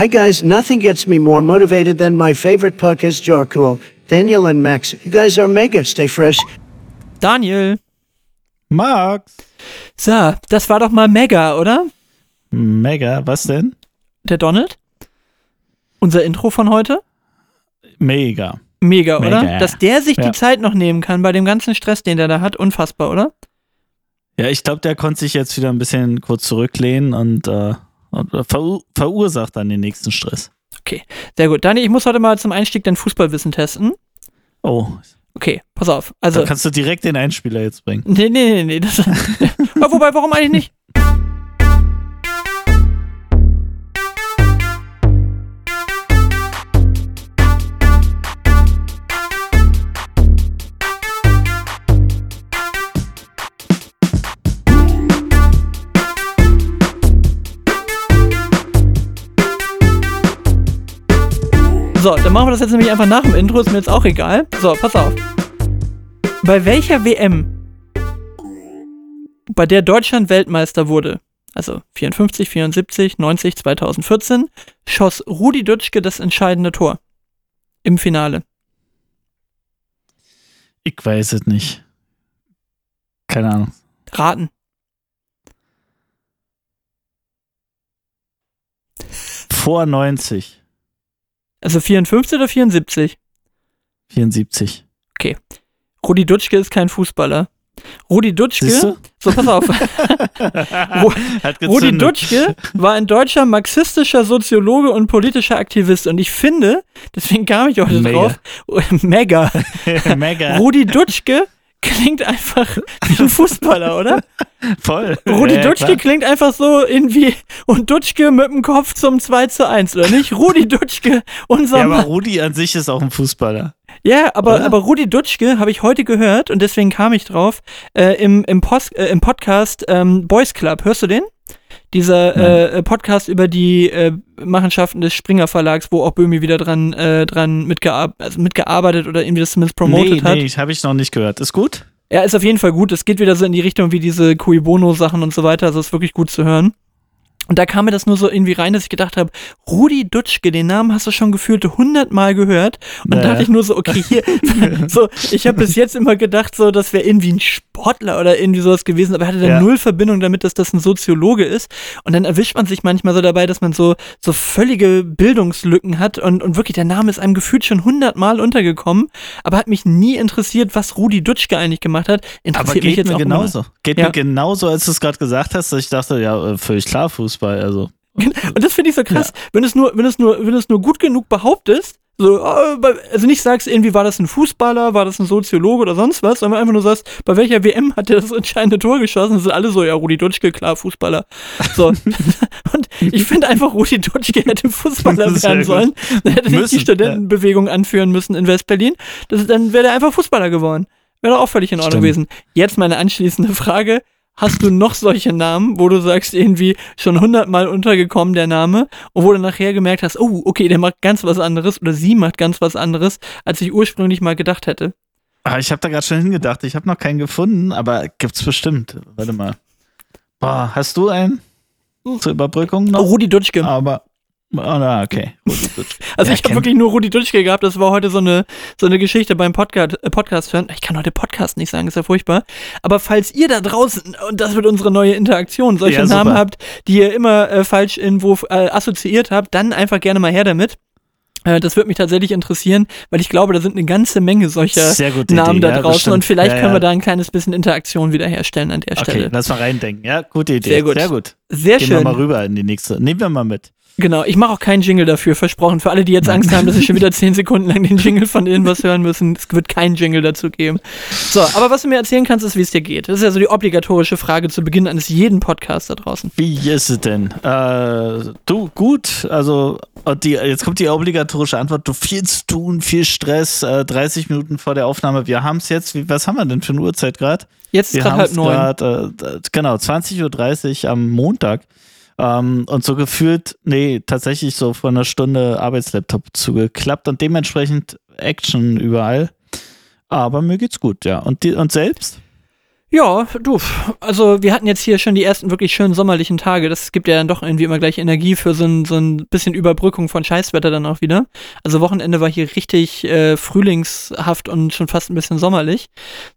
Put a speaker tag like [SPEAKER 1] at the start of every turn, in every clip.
[SPEAKER 1] Hi guys, nothing gets me more motivated than my favorite podcast, Jarcool. Daniel and Max, you guys are mega. Stay fresh.
[SPEAKER 2] Daniel.
[SPEAKER 3] Max.
[SPEAKER 2] So, das war doch mal mega, oder?
[SPEAKER 3] Mega, was denn?
[SPEAKER 2] Der Donald? Unser Intro von heute?
[SPEAKER 3] Mega.
[SPEAKER 2] Mega, oder?
[SPEAKER 3] Mega.
[SPEAKER 2] Dass der sich
[SPEAKER 3] Ja.
[SPEAKER 2] die Zeit noch nehmen kann bei dem ganzen Stress, den der da hat, unfassbar, oder?
[SPEAKER 3] Ja, ich glaube, der konnte sich jetzt wieder ein bisschen kurz zurücklehnen und, äh, und verur verursacht dann den nächsten Stress.
[SPEAKER 2] Okay, sehr gut. Daniel, ich muss heute mal zum Einstieg dein Fußballwissen testen.
[SPEAKER 3] Oh,
[SPEAKER 2] Okay, pass auf. Also,
[SPEAKER 3] da kannst du direkt den Einspieler jetzt bringen.
[SPEAKER 2] nee, nee, nee, nee. Das, wobei, warum eigentlich nicht? Dann machen wir das jetzt nämlich einfach nach dem Intro, ist mir jetzt auch egal. So, pass auf. Bei welcher WM, bei der Deutschland Weltmeister wurde, also 54, 74, 90, 2014, schoss Rudi Dutschke das entscheidende Tor im Finale?
[SPEAKER 3] Ich weiß es nicht. Keine Ahnung.
[SPEAKER 2] Raten.
[SPEAKER 3] Vor 90.
[SPEAKER 2] Also 54 oder 74?
[SPEAKER 3] 74.
[SPEAKER 2] Rudi Dutschke ist kein Fußballer. Rudi Dutschke, so pass auf, Rudi. Dutschke war ein deutscher marxistischer Soziologe und politischer Aktivist und ich finde, deswegen kam ich heute
[SPEAKER 3] Mega.
[SPEAKER 2] drauf, mega,
[SPEAKER 3] Mega.
[SPEAKER 2] Rudi Dutschke klingt einfach wie ein Fußballer, oder?
[SPEAKER 3] Voll.
[SPEAKER 2] Rudi
[SPEAKER 3] Ja,
[SPEAKER 2] Dutschke
[SPEAKER 3] klar.
[SPEAKER 2] klingt einfach so irgendwie und Dutschke mit dem Kopf zum 2 zu 1, oder nicht? Rudi Dutschke, unser
[SPEAKER 3] Ja, aber
[SPEAKER 2] Mann.
[SPEAKER 3] Rudi an sich ist auch ein Fußballer.
[SPEAKER 2] Ja, aber,
[SPEAKER 3] Oder?
[SPEAKER 2] aber Rudi Dutschke habe ich heute gehört und deswegen kam ich drauf, äh, im, im, Post, äh, im Podcast ähm, Boys Club. Hörst du den? Dieser äh, äh, Podcast über die äh, Machenschaften des Springer Verlags, wo auch Böhmi wieder dran, äh, dran mitgear also mitgearbeitet oder irgendwie das zumindest promotet
[SPEAKER 3] nee,
[SPEAKER 2] hat.
[SPEAKER 3] nee, habe ich noch nicht gehört. Ist gut?
[SPEAKER 2] Ja, ist auf jeden Fall gut. Es geht wieder so in die Richtung wie diese Cui Bono-Sachen und so weiter. Also ist wirklich gut zu hören. Und da kam mir das nur so irgendwie rein, dass ich gedacht habe, Rudi Dutschke, den Namen hast du schon gefühlt hundertmal gehört. Und
[SPEAKER 3] Ja,
[SPEAKER 2] dachte
[SPEAKER 3] ja.
[SPEAKER 2] ich nur so, okay, hier, so, ich habe bis jetzt immer gedacht, so, das wäre irgendwie ein Sportler oder irgendwie sowas gewesen, aber er hatte dann
[SPEAKER 3] Ja.
[SPEAKER 2] null Verbindung damit, dass das ein Soziologe ist. Und dann erwischt man sich manchmal so dabei, dass man so, so völlige Bildungslücken hat und, und wirklich der Name ist einem gefühlt schon hundertmal untergekommen, aber hat mich nie interessiert, was Rudi Dutschke eigentlich gemacht hat.
[SPEAKER 3] Aber
[SPEAKER 2] Interessiert mich
[SPEAKER 3] geht
[SPEAKER 2] jetzt
[SPEAKER 3] mir
[SPEAKER 2] auch
[SPEAKER 3] genauso. Geht
[SPEAKER 2] Ja.
[SPEAKER 3] mir genauso, als du es gerade gesagt hast, dass ich dachte, ja, äh, völlig klar Fußball. Also,
[SPEAKER 2] Und das finde ich so krass, wenn du es nur, wenn es nur, wenn es nur gut genug behauptest, so, äh, also nicht sagst, irgendwie war das ein Fußballer, war das ein Soziologe oder sonst was, sondern einfach nur sagst, bei welcher WM hat der das entscheidende Tor geschossen? Das sind alle so, ja, Rudi Dutschke, klar, Fußballer. So. Und ich finde einfach, Rudi Dutschke hätte Fußballer werden sollen. Er hätte nicht
[SPEAKER 3] Müssen,
[SPEAKER 2] die Studentenbewegung anführen müssen in West-Berlin. Dann wäre er einfach Fußballer geworden. Wäre doch auch völlig in Ordnung
[SPEAKER 3] Stimmt.
[SPEAKER 2] gewesen. Jetzt meine anschließende Frage. Hast du noch solche Namen, wo du sagst, irgendwie schon hundertmal untergekommen der Name und wo du nachher gemerkt hast, oh, okay, der macht ganz was anderes oder sie macht ganz was anderes, als ich ursprünglich mal gedacht hätte?
[SPEAKER 3] ah, ich habe da gerade schon hingedacht. Ich habe noch keinen gefunden, aber gibt's bestimmt. Warte mal. Boah, hast du einen zur Überbrückung
[SPEAKER 2] Oh,
[SPEAKER 3] noch?
[SPEAKER 2] Rudi Dutschke.
[SPEAKER 3] Aber, oh, na, okay.
[SPEAKER 2] Also
[SPEAKER 3] Ja,
[SPEAKER 2] ich habe wirklich nur Rudi Dutschke gehabt. Das war heute so eine, so eine Geschichte beim Podcast, äh, Podcast hören. Ich kann heute Podcast nicht sagen, ist ja furchtbar. Aber falls ihr da draußen, und das wird unsere neue Interaktion, solche
[SPEAKER 3] Ja,
[SPEAKER 2] Namen habt, die ihr immer äh, falsch irgendwo äh, assoziiert habt, dann einfach gerne mal her damit. Äh, das würde mich tatsächlich interessieren, weil ich glaube, da sind eine ganze Menge solcher Namen
[SPEAKER 3] Idee,
[SPEAKER 2] da
[SPEAKER 3] ja,
[SPEAKER 2] draußen
[SPEAKER 3] bestimmt.
[SPEAKER 2] und vielleicht
[SPEAKER 3] Ja,
[SPEAKER 2] können
[SPEAKER 3] ja.
[SPEAKER 2] wir da ein kleines bisschen Interaktion wiederherstellen an der
[SPEAKER 3] Okay,
[SPEAKER 2] Stelle.
[SPEAKER 3] lass mal reindenken. Ja, gute Idee.
[SPEAKER 2] Sehr gut.
[SPEAKER 3] Sehr gut.
[SPEAKER 2] Sehr
[SPEAKER 3] Gehen
[SPEAKER 2] schön.
[SPEAKER 3] wir mal rüber in die nächste. Nehmen wir mal mit.
[SPEAKER 2] Genau, ich mache auch keinen Jingle dafür, versprochen. Für alle, die jetzt Angst haben, dass sie schon wieder 10 Sekunden lang den Jingle von irgendwas hören müssen, es wird keinen Jingle dazu geben. So, aber was du mir erzählen kannst, ist, wie es dir geht. Das ist ja so die obligatorische Frage zu Beginn eines jeden Podcasts da draußen.
[SPEAKER 3] Wie ist es denn? Äh, du, gut. Also, und die, jetzt kommt die obligatorische Antwort. Du viel zu tun, viel Stress, äh, 30 Minuten vor der Aufnahme. Wir haben es jetzt, wie, was haben wir denn für eine Uhrzeit gerade?
[SPEAKER 2] Jetzt ist gerade halb neun.
[SPEAKER 3] äh, genau, 20.30 Uhr am Montag. Ähm, und so gefühlt, nee, tatsächlich so vor einer Stunde Arbeitslaptop zugeklappt und dementsprechend Action überall. Aber mir geht's gut, ja. Und, die, und selbst?
[SPEAKER 2] Ja, du, also wir hatten jetzt hier schon die ersten wirklich schönen sommerlichen Tage. Das gibt ja dann doch irgendwie immer gleich Energie für so ein, so ein bisschen Überbrückung von Scheißwetter dann auch wieder. Also Wochenende war hier richtig äh, frühlingshaft und schon fast ein bisschen sommerlich.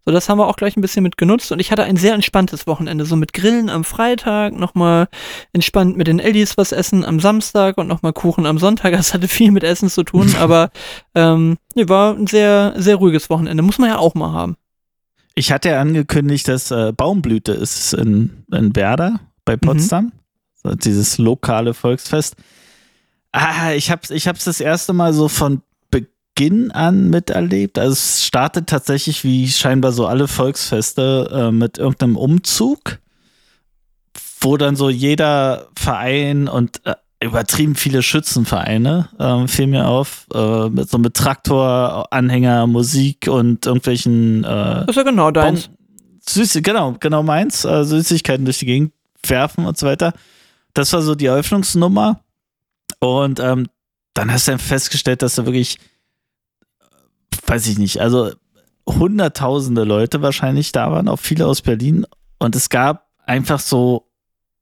[SPEAKER 2] So, das haben wir auch gleich ein bisschen mit genutzt und ich hatte ein sehr entspanntes Wochenende. So mit Grillen am Freitag, nochmal entspannt mit den Eldis was essen am Samstag und nochmal Kuchen am Sonntag. Das hatte viel mit Essen zu tun, aber ähm, nee, war ein sehr, sehr ruhiges Wochenende. Muss man ja auch mal haben.
[SPEAKER 3] Ich hatte ja angekündigt, dass äh, Baumblüte ist in, in Werder bei Potsdam. Mhm. Dieses lokale Volksfest. Ah, ich habe es ich hab's das erste Mal so von Beginn an miterlebt. Also es startet tatsächlich wie scheinbar so alle Volksfeste äh, mit irgendeinem Umzug, wo dann so jeder Verein und äh, übertrieben viele Schützenvereine, äh, fiel mir auf, äh, mit so mit Traktor, Anhänger, Musik und irgendwelchen. Äh,
[SPEAKER 2] das ist ja genau deins.
[SPEAKER 3] Süß, genau, genau meins. Äh, Süßigkeiten durch die Gegend werfen und so weiter. Das war so die Eröffnungsnummer. Und ähm, dann hast du dann festgestellt, dass da wirklich, weiß ich nicht, also hunderttausende Leute wahrscheinlich da waren, auch viele aus Berlin. Und es gab einfach so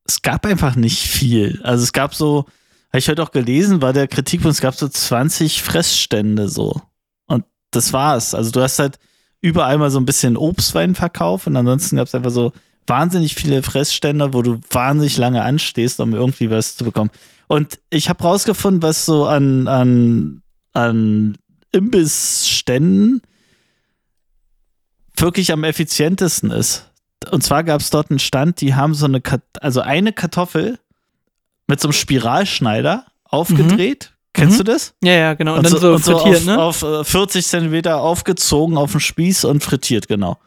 [SPEAKER 3] es gab einfach nicht viel. Also es gab so, habe ich heute auch gelesen, war der Kritikpunkt, es gab so 20 Fressstände so. Und das war's. Also du hast halt überall mal so ein bisschen Obstwein verkauft und ansonsten gab es einfach so wahnsinnig viele Fressstände, wo du wahnsinnig lange anstehst, um irgendwie was zu bekommen. Und ich habe rausgefunden, was so an, an, an Imbissständen wirklich am effizientesten ist und zwar gab es dort einen Stand, die haben so eine, also eine Kartoffel mit so einem Spiralschneider aufgedreht. Mhm. Kennst mhm. du das?
[SPEAKER 2] Ja, ja, genau. Und, und dann so, so frittiert,
[SPEAKER 3] auf,
[SPEAKER 2] ne?
[SPEAKER 3] Auf 40 äh, Zentimeter aufgezogen auf den Spieß und frittiert, genau.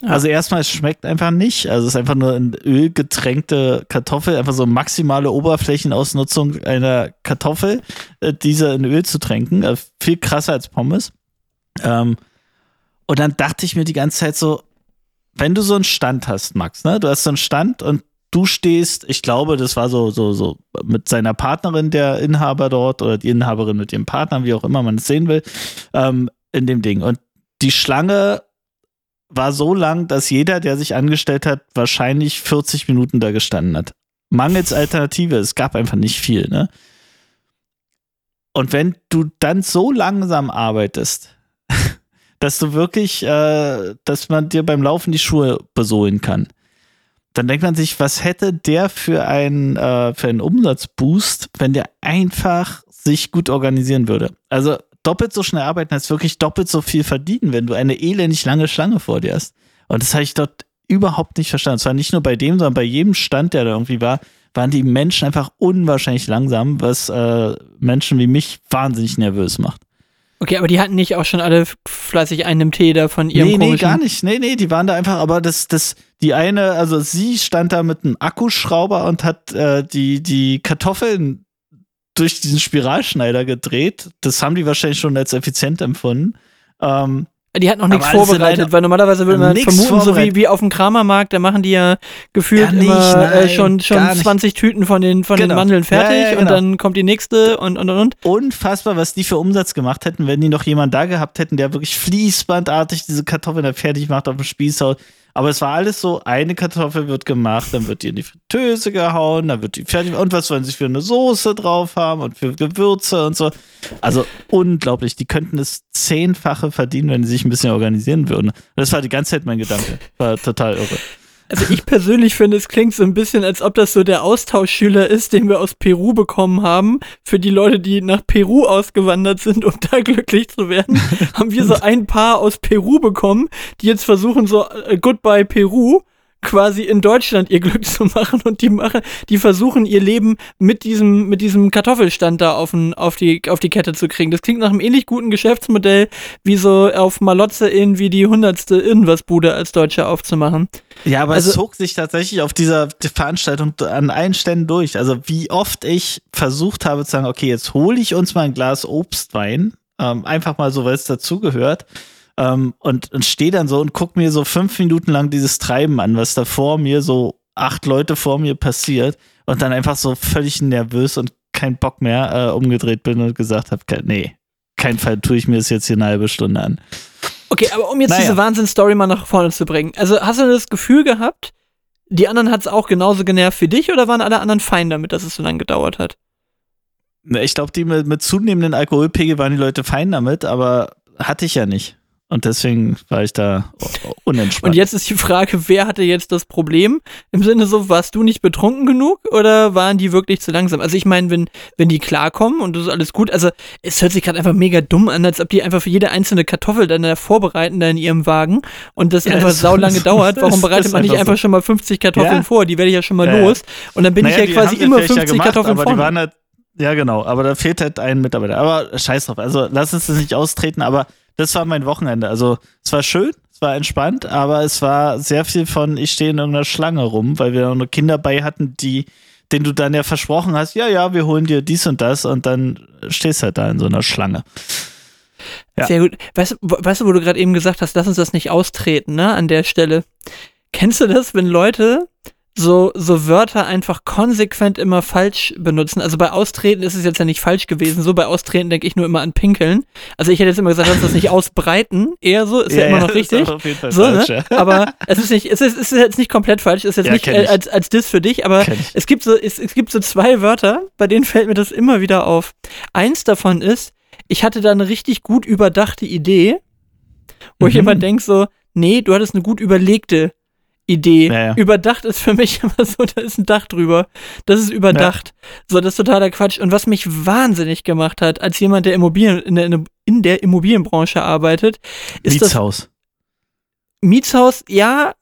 [SPEAKER 3] Ja. Also erstmal, es schmeckt einfach nicht. Also es ist einfach nur in Öl getränkte Kartoffel, einfach so maximale Oberflächenausnutzung einer Kartoffel, äh, diese in Öl zu tränken. Äh, viel krasser als Pommes. Ähm, und dann dachte ich mir die ganze Zeit so, wenn du so einen Stand hast, Max, ne? Du hast so einen Stand und du stehst, ich glaube, das war so, so, so mit seiner Partnerin, der Inhaber dort, oder die Inhaberin mit ihrem Partner, wie auch immer man es sehen will, ähm, in dem Ding. Und die Schlange war so lang, dass jeder, der sich angestellt hat, wahrscheinlich 40 Minuten da gestanden hat. Mangels Alternative, es gab einfach nicht viel, ne? Und wenn du dann so langsam arbeitest, dass du wirklich, äh, dass man dir beim Laufen die Schuhe besohlen kann. Dann denkt man sich, was hätte der für einen, äh, für einen Umsatzboost, wenn der einfach sich gut organisieren würde. Also doppelt so schnell arbeiten heißt wirklich doppelt so viel verdienen, wenn du eine elendig lange Schlange vor dir hast. Und das habe ich dort überhaupt nicht verstanden. Es war nicht nur bei dem, sondern bei jedem Stand, der da irgendwie war, waren die Menschen einfach unwahrscheinlich langsam, was äh, Menschen wie mich wahnsinnig nervös macht.
[SPEAKER 2] Okay, aber die hatten nicht auch schon alle fleißig einen Tee da von ihrem
[SPEAKER 3] Nee, nee, gar nicht. Nee, nee, die waren da einfach, aber das, das, die eine, also sie stand da mit einem Akkuschrauber und hat äh, die, die Kartoffeln durch diesen Spiralschneider gedreht. Das haben die wahrscheinlich schon als effizient empfunden. Ähm,
[SPEAKER 2] die hat noch nichts vorbereitet, weil normalerweise würde man vermuten, so wie, wie auf dem Kramermarkt, da machen die ja gefühlt ja, nicht, immer äh, nein, äh, schon, schon 20 Tüten von den, von genau. den Mandeln fertig ja, ja, genau. und dann kommt die nächste und, und, und, und.
[SPEAKER 3] Unfassbar, was die für Umsatz gemacht hätten, wenn die noch jemand da gehabt hätten, der wirklich fließbandartig diese Kartoffeln da fertig macht auf dem Spießhaus. Aber es war alles so, eine Kartoffel wird gemacht, dann wird die in die Fritteuse gehauen, dann wird die fertig. Und was wollen sie für eine Soße drauf haben und für Gewürze und so. Also unglaublich. Die könnten das Zehnfache verdienen, wenn sie sich ein bisschen organisieren würden. Das war die ganze Zeit mein Gedanke. War total irre.
[SPEAKER 2] Also ich persönlich finde, es klingt so ein bisschen, als ob das so der Austauschschüler ist, den wir aus Peru bekommen haben. Für die Leute, die nach Peru ausgewandert sind, um da glücklich zu werden, haben wir so ein Paar aus Peru bekommen, die jetzt versuchen so äh, Goodbye Peru quasi in Deutschland ihr Glück zu machen und die machen, die versuchen ihr Leben mit diesem, mit diesem Kartoffelstand da auf, ein, auf, die, auf die Kette zu kriegen. Das klingt nach einem ähnlich guten Geschäftsmodell, wie so auf Malotze irgendwie die hundertste Irgendwas-Bude als Deutsche aufzumachen.
[SPEAKER 3] Ja, aber also, es zog sich tatsächlich auf dieser Veranstaltung an allen Ständen durch. Also wie oft ich versucht habe zu sagen, okay, jetzt hole ich uns mal ein Glas Obstwein, ähm, einfach mal so, weil es dazugehört. Ähm, und, und stehe dann so und guck mir so fünf Minuten lang dieses Treiben an, was da vor mir so acht Leute vor mir passiert und dann einfach so völlig nervös und kein Bock mehr äh, umgedreht bin und gesagt habe, nee, kein Fall tue ich mir das jetzt hier eine halbe Stunde an.
[SPEAKER 2] Okay, aber um jetzt
[SPEAKER 3] Naja.
[SPEAKER 2] diese Wahnsinnsstory mal nach vorne zu bringen. Also hast du das Gefühl gehabt, die anderen hat es auch genauso genervt wie dich oder waren alle anderen fein damit, dass es so lange gedauert hat?
[SPEAKER 3] Ne, Ich glaube, die mit, mit zunehmendem Alkoholpegel waren die Leute fein damit, aber hatte ich ja nicht. Und deswegen war ich da unentspannt.
[SPEAKER 2] Und jetzt ist die Frage, wer hatte jetzt das Problem? Im Sinne so, warst du nicht betrunken genug oder waren die wirklich zu langsam? Also ich meine, wenn, wenn die klarkommen und das ist alles gut, also es hört sich gerade einfach mega dumm an, als ob die einfach für jede einzelne Kartoffel dann da vorbereiten da in ihrem Wagen und das
[SPEAKER 3] Ja,
[SPEAKER 2] einfach
[SPEAKER 3] das-
[SPEAKER 2] sau lange
[SPEAKER 3] das-
[SPEAKER 2] dauert. Warum bereitet man nicht
[SPEAKER 3] einfach so.
[SPEAKER 2] einfach schon mal 50 Kartoffeln
[SPEAKER 3] Ja.
[SPEAKER 2] vor? Die werde ich ja schon mal
[SPEAKER 3] Ja,
[SPEAKER 2] los. Und dann bin
[SPEAKER 3] Naja,
[SPEAKER 2] ich ja quasi immer
[SPEAKER 3] vielleicht
[SPEAKER 2] 50
[SPEAKER 3] gemacht,
[SPEAKER 2] Kartoffeln
[SPEAKER 3] waren halt, Ja, genau, aber da fehlt halt ein Mitarbeiter. Aber scheiß drauf, also lass uns das nicht austreten, aber das war mein Wochenende. Also es war schön, es war entspannt, aber es war sehr viel von, ich stehe in irgendeiner Schlange rum, weil wir noch Kinder bei hatten, die, denen du dann ja versprochen hast, ja, ja, wir holen dir dies und das und dann stehst halt da in so einer Schlange. Ja.
[SPEAKER 2] Sehr gut. Weißt, weißt du, wo du gerade eben gesagt hast, lass uns das nicht austreten, ne, an der Stelle. Kennst du das, wenn Leute so, so Wörter einfach konsequent immer falsch benutzen? Also bei Austreten ist es jetzt ja nicht falsch gewesen. So bei Austreten denke ich nur immer an Pinkeln. Also ich hätte jetzt immer gesagt, lass das nicht ausbreiten. Eher so, ist ja, immer noch richtig. So,
[SPEAKER 3] falsch,
[SPEAKER 2] ne?
[SPEAKER 3] ja.
[SPEAKER 2] Aber es ist nicht, es ist, es ist jetzt nicht komplett falsch, es ist jetzt
[SPEAKER 3] Ja,
[SPEAKER 2] nicht äh,
[SPEAKER 3] ich.
[SPEAKER 2] als, als Diss für dich, aber
[SPEAKER 3] ich.
[SPEAKER 2] es gibt so, es, es gibt so zwei Wörter, bei denen fällt mir das immer wieder auf. Eins davon ist, ich hatte da eine richtig gut überdachte Idee, wo ich
[SPEAKER 3] Mhm.
[SPEAKER 2] immer denke so, nee, du hattest eine gut überlegte Idee.
[SPEAKER 3] Ja, ja.
[SPEAKER 2] Überdacht ist für mich immer so, da ist ein Dach drüber. Das ist überdacht. So, das ist totaler Quatsch. Und was mich wahnsinnig gemacht hat, als jemand, der Immobilien, in der, in der Immobilienbranche arbeitet, ist das
[SPEAKER 3] Mietshaus.
[SPEAKER 2] Mietshaus, ja,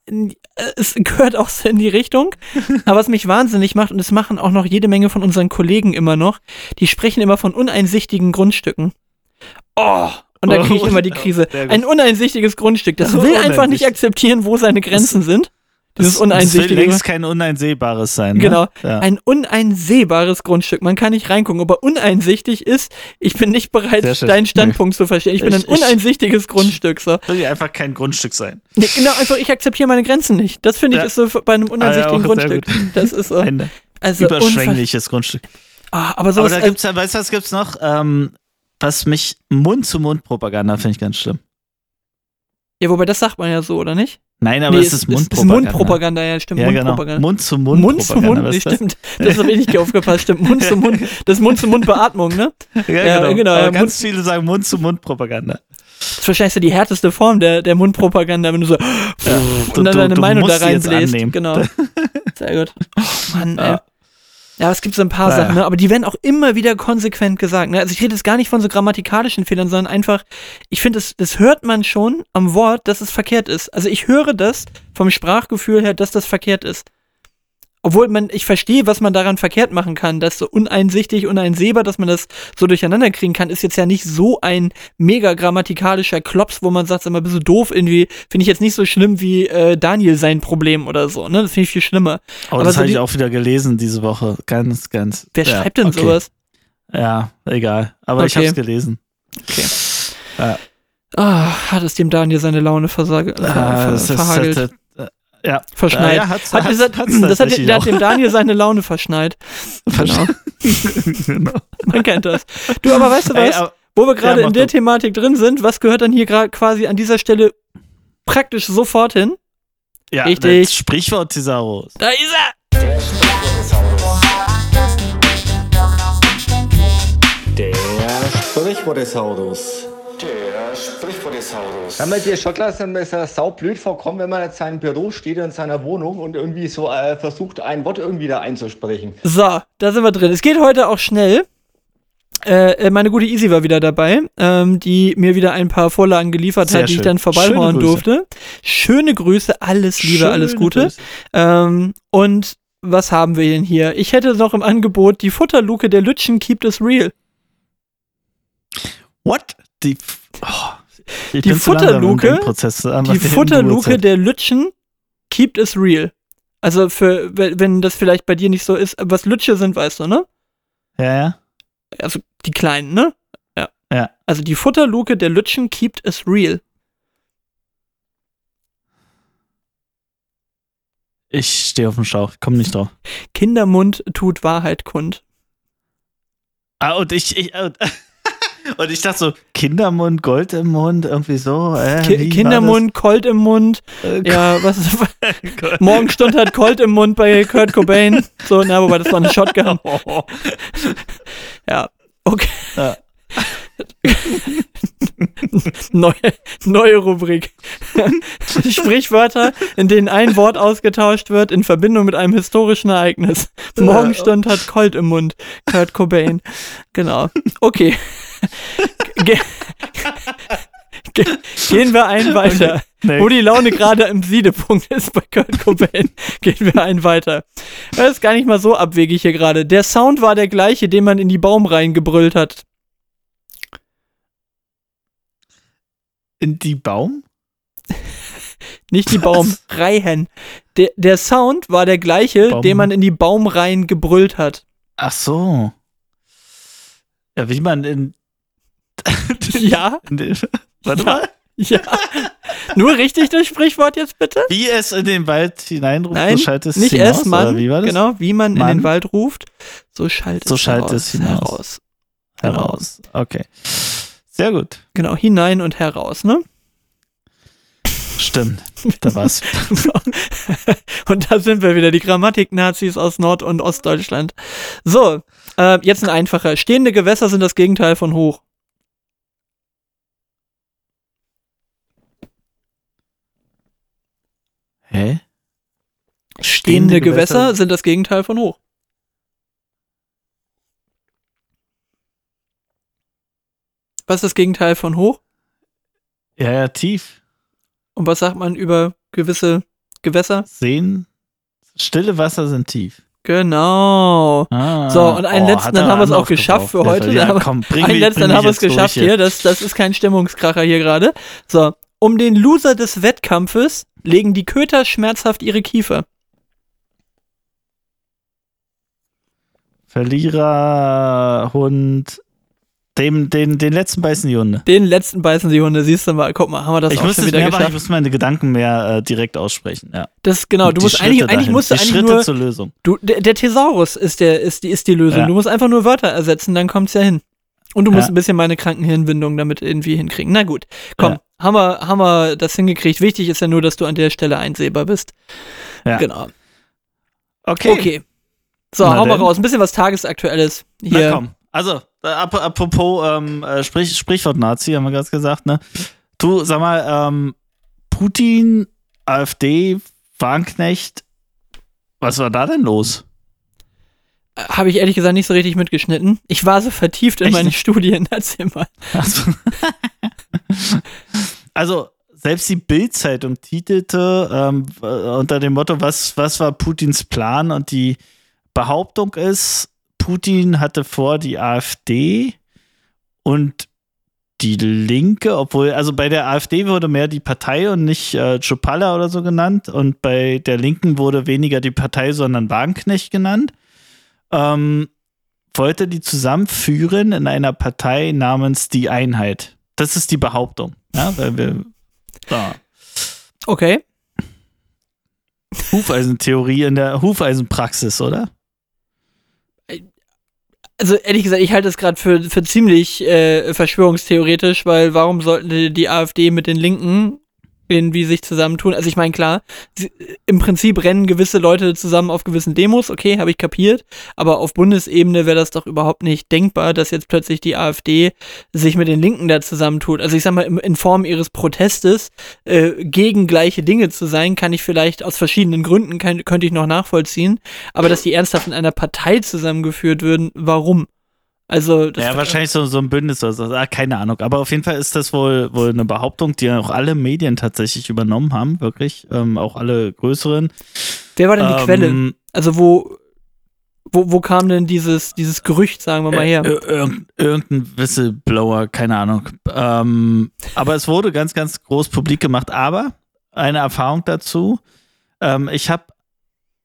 [SPEAKER 2] es gehört auch so in die Richtung. Aber was mich wahnsinnig macht, und das machen auch noch jede Menge von unseren Kollegen immer noch, die sprechen immer von uneinsichtigen Grundstücken. Oh, und da kriege ich immer die Krise. Ein uneinsichtiges Grundstück, das will einfach nicht akzeptieren, wo seine Grenzen sind. Dieses
[SPEAKER 3] Das will
[SPEAKER 2] uneinsichtige.
[SPEAKER 3] längst kein uneinsehbares sein. Ne?
[SPEAKER 2] Genau.
[SPEAKER 3] Ja.
[SPEAKER 2] Ein uneinsehbares Grundstück. Man kann nicht reingucken. Aber uneinsichtig ist, ich bin nicht bereit, deinen Standpunkt zu verstehen. Ich bin ein
[SPEAKER 3] Ich- ich-
[SPEAKER 2] uneinsichtiges Grundstück. So.
[SPEAKER 3] Will ja einfach kein Grundstück sein.
[SPEAKER 2] Nee, genau, einfach, ich akzeptiere meine Grenzen nicht. Das finde ich
[SPEAKER 3] Ja.
[SPEAKER 2] ist so bei einem uneinsichtigen
[SPEAKER 3] Ah,
[SPEAKER 2] Grundstück. Das ist so.
[SPEAKER 3] Ein
[SPEAKER 2] Also
[SPEAKER 3] überschwängliches Grundstück.
[SPEAKER 2] Ah, aber
[SPEAKER 3] Aber
[SPEAKER 2] sowas.
[SPEAKER 3] da
[SPEAKER 2] äh,
[SPEAKER 3] gibt's ja, weißt du, was gibt's noch? Ähm, was mich Mund-zu-Mund-Propaganda finde ich ganz schlimm.
[SPEAKER 2] ja, wobei das sagt man ja so, oder nicht?
[SPEAKER 3] Nein, aber es ist Mundpropaganda.
[SPEAKER 2] Mundpropaganda, ja, stimmt.
[SPEAKER 3] Ja, genau.
[SPEAKER 2] Mundpropaganda.
[SPEAKER 3] Mund-zu-Mund.
[SPEAKER 2] Mund zu Mund, nee, stimmt. Das habe ich nicht aufgepasst, stimmt. Mund zu Mund. Das Mund zu Mund Beatmung, ne?
[SPEAKER 3] Ja,
[SPEAKER 2] Ja,
[SPEAKER 3] genau.
[SPEAKER 2] genau, ja,
[SPEAKER 3] ganz viele sagen Mund-zu-Mund-Propaganda.
[SPEAKER 2] Das ist wahrscheinlich so die härteste Form der, der Mundpropaganda, wenn du so und dann deine Meinung da reinbläst. Genau. Sehr gut. Oh, Mann, ey.
[SPEAKER 3] Ja.
[SPEAKER 2] Es gibt so ein paar
[SPEAKER 3] Naja.
[SPEAKER 2] Sachen, ne? aber die werden auch immer wieder konsequent gesagt. Ne? Also ich rede jetzt gar nicht von so grammatikalischen Fehlern, sondern einfach, ich finde, das, das hört man schon am Wort, dass es verkehrt ist. Also ich höre das vom Sprachgefühl her, dass das verkehrt ist. Obwohl man, ich verstehe, was man daran verkehrt machen kann, dass so uneinsichtig, uneinsehbar, dass man das so durcheinander kriegen kann, ist jetzt ja nicht so ein mega grammatikalischer Klops, wo man sagt, sag mal, bist du doof, irgendwie, finde ich jetzt nicht so schlimm wie äh, Daniel sein Problem oder so, ne? Das finde ich viel schlimmer.
[SPEAKER 3] Oh,
[SPEAKER 2] Aber
[SPEAKER 3] das
[SPEAKER 2] so
[SPEAKER 3] habe ich auch wieder gelesen diese Woche. Ganz, ganz.
[SPEAKER 2] Wer
[SPEAKER 3] ja,
[SPEAKER 2] schreibt denn
[SPEAKER 3] okay.
[SPEAKER 2] sowas?
[SPEAKER 3] Ja, egal. Aber ich
[SPEAKER 2] Okay.
[SPEAKER 3] habe es gelesen.
[SPEAKER 2] Ah, hat es dem Daniel seine Laune versage, ver,
[SPEAKER 3] Ah,
[SPEAKER 2] ver,
[SPEAKER 3] ist-
[SPEAKER 2] verhagelt,
[SPEAKER 3] das- ja,
[SPEAKER 2] verschneit.
[SPEAKER 3] Ja, hat's,
[SPEAKER 2] hat,
[SPEAKER 3] hat's,
[SPEAKER 2] das, hat,
[SPEAKER 3] hat's
[SPEAKER 2] das hat, der hat dem Daniel seine Laune verschneit. Genau,
[SPEAKER 3] genau.
[SPEAKER 2] man kennt das. Du, aber weißt du
[SPEAKER 3] Ey,
[SPEAKER 2] was?
[SPEAKER 3] aber-
[SPEAKER 2] Wo wir gerade
[SPEAKER 3] Ja,
[SPEAKER 2] in der
[SPEAKER 3] du.
[SPEAKER 2] Thematik drin sind, was gehört dann hier gerade quasi an dieser Stelle praktisch sofort hin?
[SPEAKER 3] ja,
[SPEAKER 2] Richtig.
[SPEAKER 3] das Sprichwort Thesaurus.
[SPEAKER 2] Da ist er!
[SPEAKER 4] Der Sprichwortesaurus.
[SPEAKER 5] Der Sprichwortesaurus.
[SPEAKER 4] Kann man dir schon klar sein, dass er saublöd vorkommt, wenn man jetzt in seinem Büro steht in seiner Wohnung und irgendwie so äh, versucht, ein Wort irgendwie da einzusprechen.
[SPEAKER 2] So, da sind wir drin. Es geht heute auch schnell. Äh, äh, meine gute Easy war wieder dabei, ähm, die mir wieder ein paar Vorlagen geliefert
[SPEAKER 3] Sehr
[SPEAKER 2] hat, die ich dann
[SPEAKER 3] Grüße.
[SPEAKER 2] durfte. Schöne Grüße, alles Liebe, alles
[SPEAKER 3] Schöne
[SPEAKER 2] Gute.
[SPEAKER 3] Grüße.
[SPEAKER 2] Ähm, und was haben wir denn hier? Ich hätte noch im Angebot die Futterluke der Lütschen Keep It Real.
[SPEAKER 3] What? Die, oh, ich
[SPEAKER 2] Die Futterluke- Die Futterluke der Lütschen Keep It Real. Also für, wenn das vielleicht bei dir nicht so ist, was Lütsche sind, weißt du, ne?
[SPEAKER 3] Ja, ja.
[SPEAKER 2] Also die kleinen, ne? Ja.
[SPEAKER 3] Ja.
[SPEAKER 2] Also die Futterluke der Lütschen Keep It Real.
[SPEAKER 3] Ich stehe auf dem Schlauch, komm nicht drauf.
[SPEAKER 2] Kindermund tut Wahrheit kund.
[SPEAKER 3] Ah, und ich, ich, äh, Und ich dachte so, Kindermund, Gold im Mund, irgendwie so. Äh,
[SPEAKER 2] Ki Kindermund, Colt im Mund.
[SPEAKER 3] das? Äh,
[SPEAKER 2] Ja, was
[SPEAKER 3] Gott.
[SPEAKER 2] Morgenstund hat Colt im Mund bei Kurt Cobain. So, na, wobei das war eine Shotgun. Ja, okay.
[SPEAKER 3] Ja.
[SPEAKER 2] neue, neue Rubrik. Sprichwörter, in denen ein Wort ausgetauscht wird in Verbindung mit einem historischen Ereignis. Morgenstund hat Colt im Mund. Kurt Cobain. Genau. Okay. Ge Ge gehen wir einen weiter.
[SPEAKER 3] Nee.
[SPEAKER 2] Wo die Laune gerade im Siedepunkt ist bei Kurt Cobain, gehen wir einen weiter. Das ist gar nicht mal so abwegig hier gerade. Der Sound war der gleiche, den man in die Baumreihen gebrüllt hat.
[SPEAKER 3] Die Baum?
[SPEAKER 2] Nicht die
[SPEAKER 3] Was?
[SPEAKER 2] Baumreihen. Der, der Sound war der gleiche,
[SPEAKER 3] Baum-
[SPEAKER 2] den man in die Baumreihen gebrüllt hat.
[SPEAKER 3] Ach so. Ja, wie man in.
[SPEAKER 2] Ja,
[SPEAKER 3] in den, warte
[SPEAKER 2] Ja.
[SPEAKER 3] mal.
[SPEAKER 2] ja. Nur richtig das Sprichwort jetzt bitte?
[SPEAKER 3] Wie es in den Wald hineinruft,
[SPEAKER 2] Nein,
[SPEAKER 3] so schallt es
[SPEAKER 2] nicht
[SPEAKER 3] hinaus,
[SPEAKER 2] es, Mann.
[SPEAKER 3] Wie war das?
[SPEAKER 2] Genau, wie man in
[SPEAKER 3] Mann.
[SPEAKER 2] den Wald ruft, so schallt
[SPEAKER 3] So
[SPEAKER 2] es
[SPEAKER 3] schallt
[SPEAKER 2] heraus,
[SPEAKER 3] es hinaus.
[SPEAKER 2] heraus.
[SPEAKER 3] Heraus. Okay. Sehr gut.
[SPEAKER 2] Genau, hinein und heraus, ne?
[SPEAKER 3] Stimmt. Da war's.
[SPEAKER 2] und da sind wir wieder, die Grammatik-Nazis aus Nord- und Ostdeutschland. So, äh, jetzt ein einfacher. Stehende Gewässer sind das Gegenteil von hoch.
[SPEAKER 3] Hä?
[SPEAKER 2] Stehende Gewässer sind das Gegenteil von hoch. Was ist das Gegenteil von hoch?
[SPEAKER 3] Ja, ja, tief.
[SPEAKER 2] Und was sagt man über gewisse Gewässer?
[SPEAKER 3] Seen. Stille Wasser sind tief.
[SPEAKER 2] Genau.
[SPEAKER 3] Ah,
[SPEAKER 2] So, und einen letzten,
[SPEAKER 3] hat
[SPEAKER 2] dann haben wir es auch geschafft für heute.
[SPEAKER 3] Ja,
[SPEAKER 2] Dann
[SPEAKER 3] komm, bring
[SPEAKER 2] Ein
[SPEAKER 3] mich-
[SPEAKER 2] letzten dann haben wir es geschafft hier. Das, das ist kein Stimmungskracher hier gerade. So, um den Loser des Wettkampfes legen die Köter schmerzhaft ihre Kiefer.
[SPEAKER 3] Verlierer, Hund. Dem, den, den letzten beißen die Hunde.
[SPEAKER 2] Den letzten beißen die Hunde, siehst du mal. Guck mal, haben wir das
[SPEAKER 3] ich
[SPEAKER 2] auch schon wieder
[SPEAKER 3] mehr machen, ich
[SPEAKER 2] geschafft.
[SPEAKER 3] muss meine Gedanken mehr äh, direkt aussprechen. Ja.
[SPEAKER 2] Das, genau, du
[SPEAKER 3] Die
[SPEAKER 2] musst
[SPEAKER 3] Schritte
[SPEAKER 2] eigentlich, eigentlich
[SPEAKER 3] dahin.
[SPEAKER 2] musst du
[SPEAKER 3] die
[SPEAKER 2] eigentlich
[SPEAKER 3] Schritte
[SPEAKER 2] nur,
[SPEAKER 3] zur Lösung.
[SPEAKER 2] du, der, der Thesaurus ist, der, ist, die, ist die Lösung.
[SPEAKER 3] Ja.
[SPEAKER 2] Du musst einfach nur Wörter ersetzen, dann kommt's ja hin. Und du musst
[SPEAKER 3] Ja.
[SPEAKER 2] ein bisschen meine kranken Hirnwindungen damit irgendwie hinkriegen. Na gut, komm,
[SPEAKER 3] Ja.
[SPEAKER 2] haben, wir, haben wir das hingekriegt. Wichtig ist ja nur, dass du an der Stelle einsehbar bist.
[SPEAKER 3] Ja.
[SPEAKER 2] Genau.
[SPEAKER 3] Okay.
[SPEAKER 2] Okay. So,
[SPEAKER 3] Na
[SPEAKER 2] hau mal
[SPEAKER 3] denn.
[SPEAKER 2] raus. Ein bisschen was Tagesaktuelles.
[SPEAKER 3] Na
[SPEAKER 2] Hier.
[SPEAKER 3] komm. Also, äh, ap apropos ähm, äh, Sprich Sprichwort Nazi, haben wir gerade gesagt, ne? Du, sag mal, ähm, Putin, AfD, Wagenknecht, was war da denn los?
[SPEAKER 2] Habe ich ehrlich gesagt nicht so richtig mitgeschnitten. Ich war so vertieft in
[SPEAKER 3] Echt
[SPEAKER 2] meine? Studien. Erzähl mal.
[SPEAKER 3] Also, also selbst die Bild-Zeitung titelte ähm, äh, unter dem Motto, was, was war Putins Plan? Und die Behauptung ist, Putin hatte vor, die AfD und die Linke, obwohl, also bei der AfD wurde mehr die Partei und nicht äh, Chupalla oder so genannt. Und bei der Linken wurde weniger die Partei, sondern Wagenknecht genannt. Ähm, wollte die zusammenführen in einer Partei namens Die Einheit. Das ist die Behauptung. Ja, weil wir. Da.
[SPEAKER 2] Okay.
[SPEAKER 3] Hufeisentheorie in der Hufeisenpraxis, oder?
[SPEAKER 2] Also ehrlich gesagt, ich halte es gerade für, für ziemlich äh, verschwörungstheoretisch, weil warum sollten die, die AfD mit den Linken irgendwie sich zusammentun? Also ich meine, klar, sie, im Prinzip rennen gewisse Leute zusammen auf gewissen Demos, okay, habe ich kapiert, aber auf Bundesebene wäre das doch überhaupt nicht denkbar, dass jetzt plötzlich die AfD sich mit den Linken da zusammentut. Also ich sag mal, in Form ihres Protestes äh, gegen gleiche Dinge zu sein, kann ich vielleicht aus verschiedenen Gründen, kann, könnte ich noch nachvollziehen, aber dass die ernsthaft in einer Partei zusammengeführt würden, warum? Also,
[SPEAKER 3] Ja, wahrscheinlich so, so ein Bündnis oder so. Ah, keine Ahnung. Aber auf jeden Fall ist das wohl, wohl eine Behauptung, die auch alle Medien tatsächlich übernommen haben, wirklich. Ähm, auch alle größeren.
[SPEAKER 2] Wer war denn die
[SPEAKER 3] ähm,
[SPEAKER 2] Quelle? Also, wo, wo, wo kam denn dieses, dieses Gerücht, sagen wir mal, her?
[SPEAKER 3] Irgend, irgendein Whistleblower, keine Ahnung. Ähm, aber es wurde ganz, ganz groß publik gemacht. Aber eine Erfahrung dazu. Ähm, ich habe,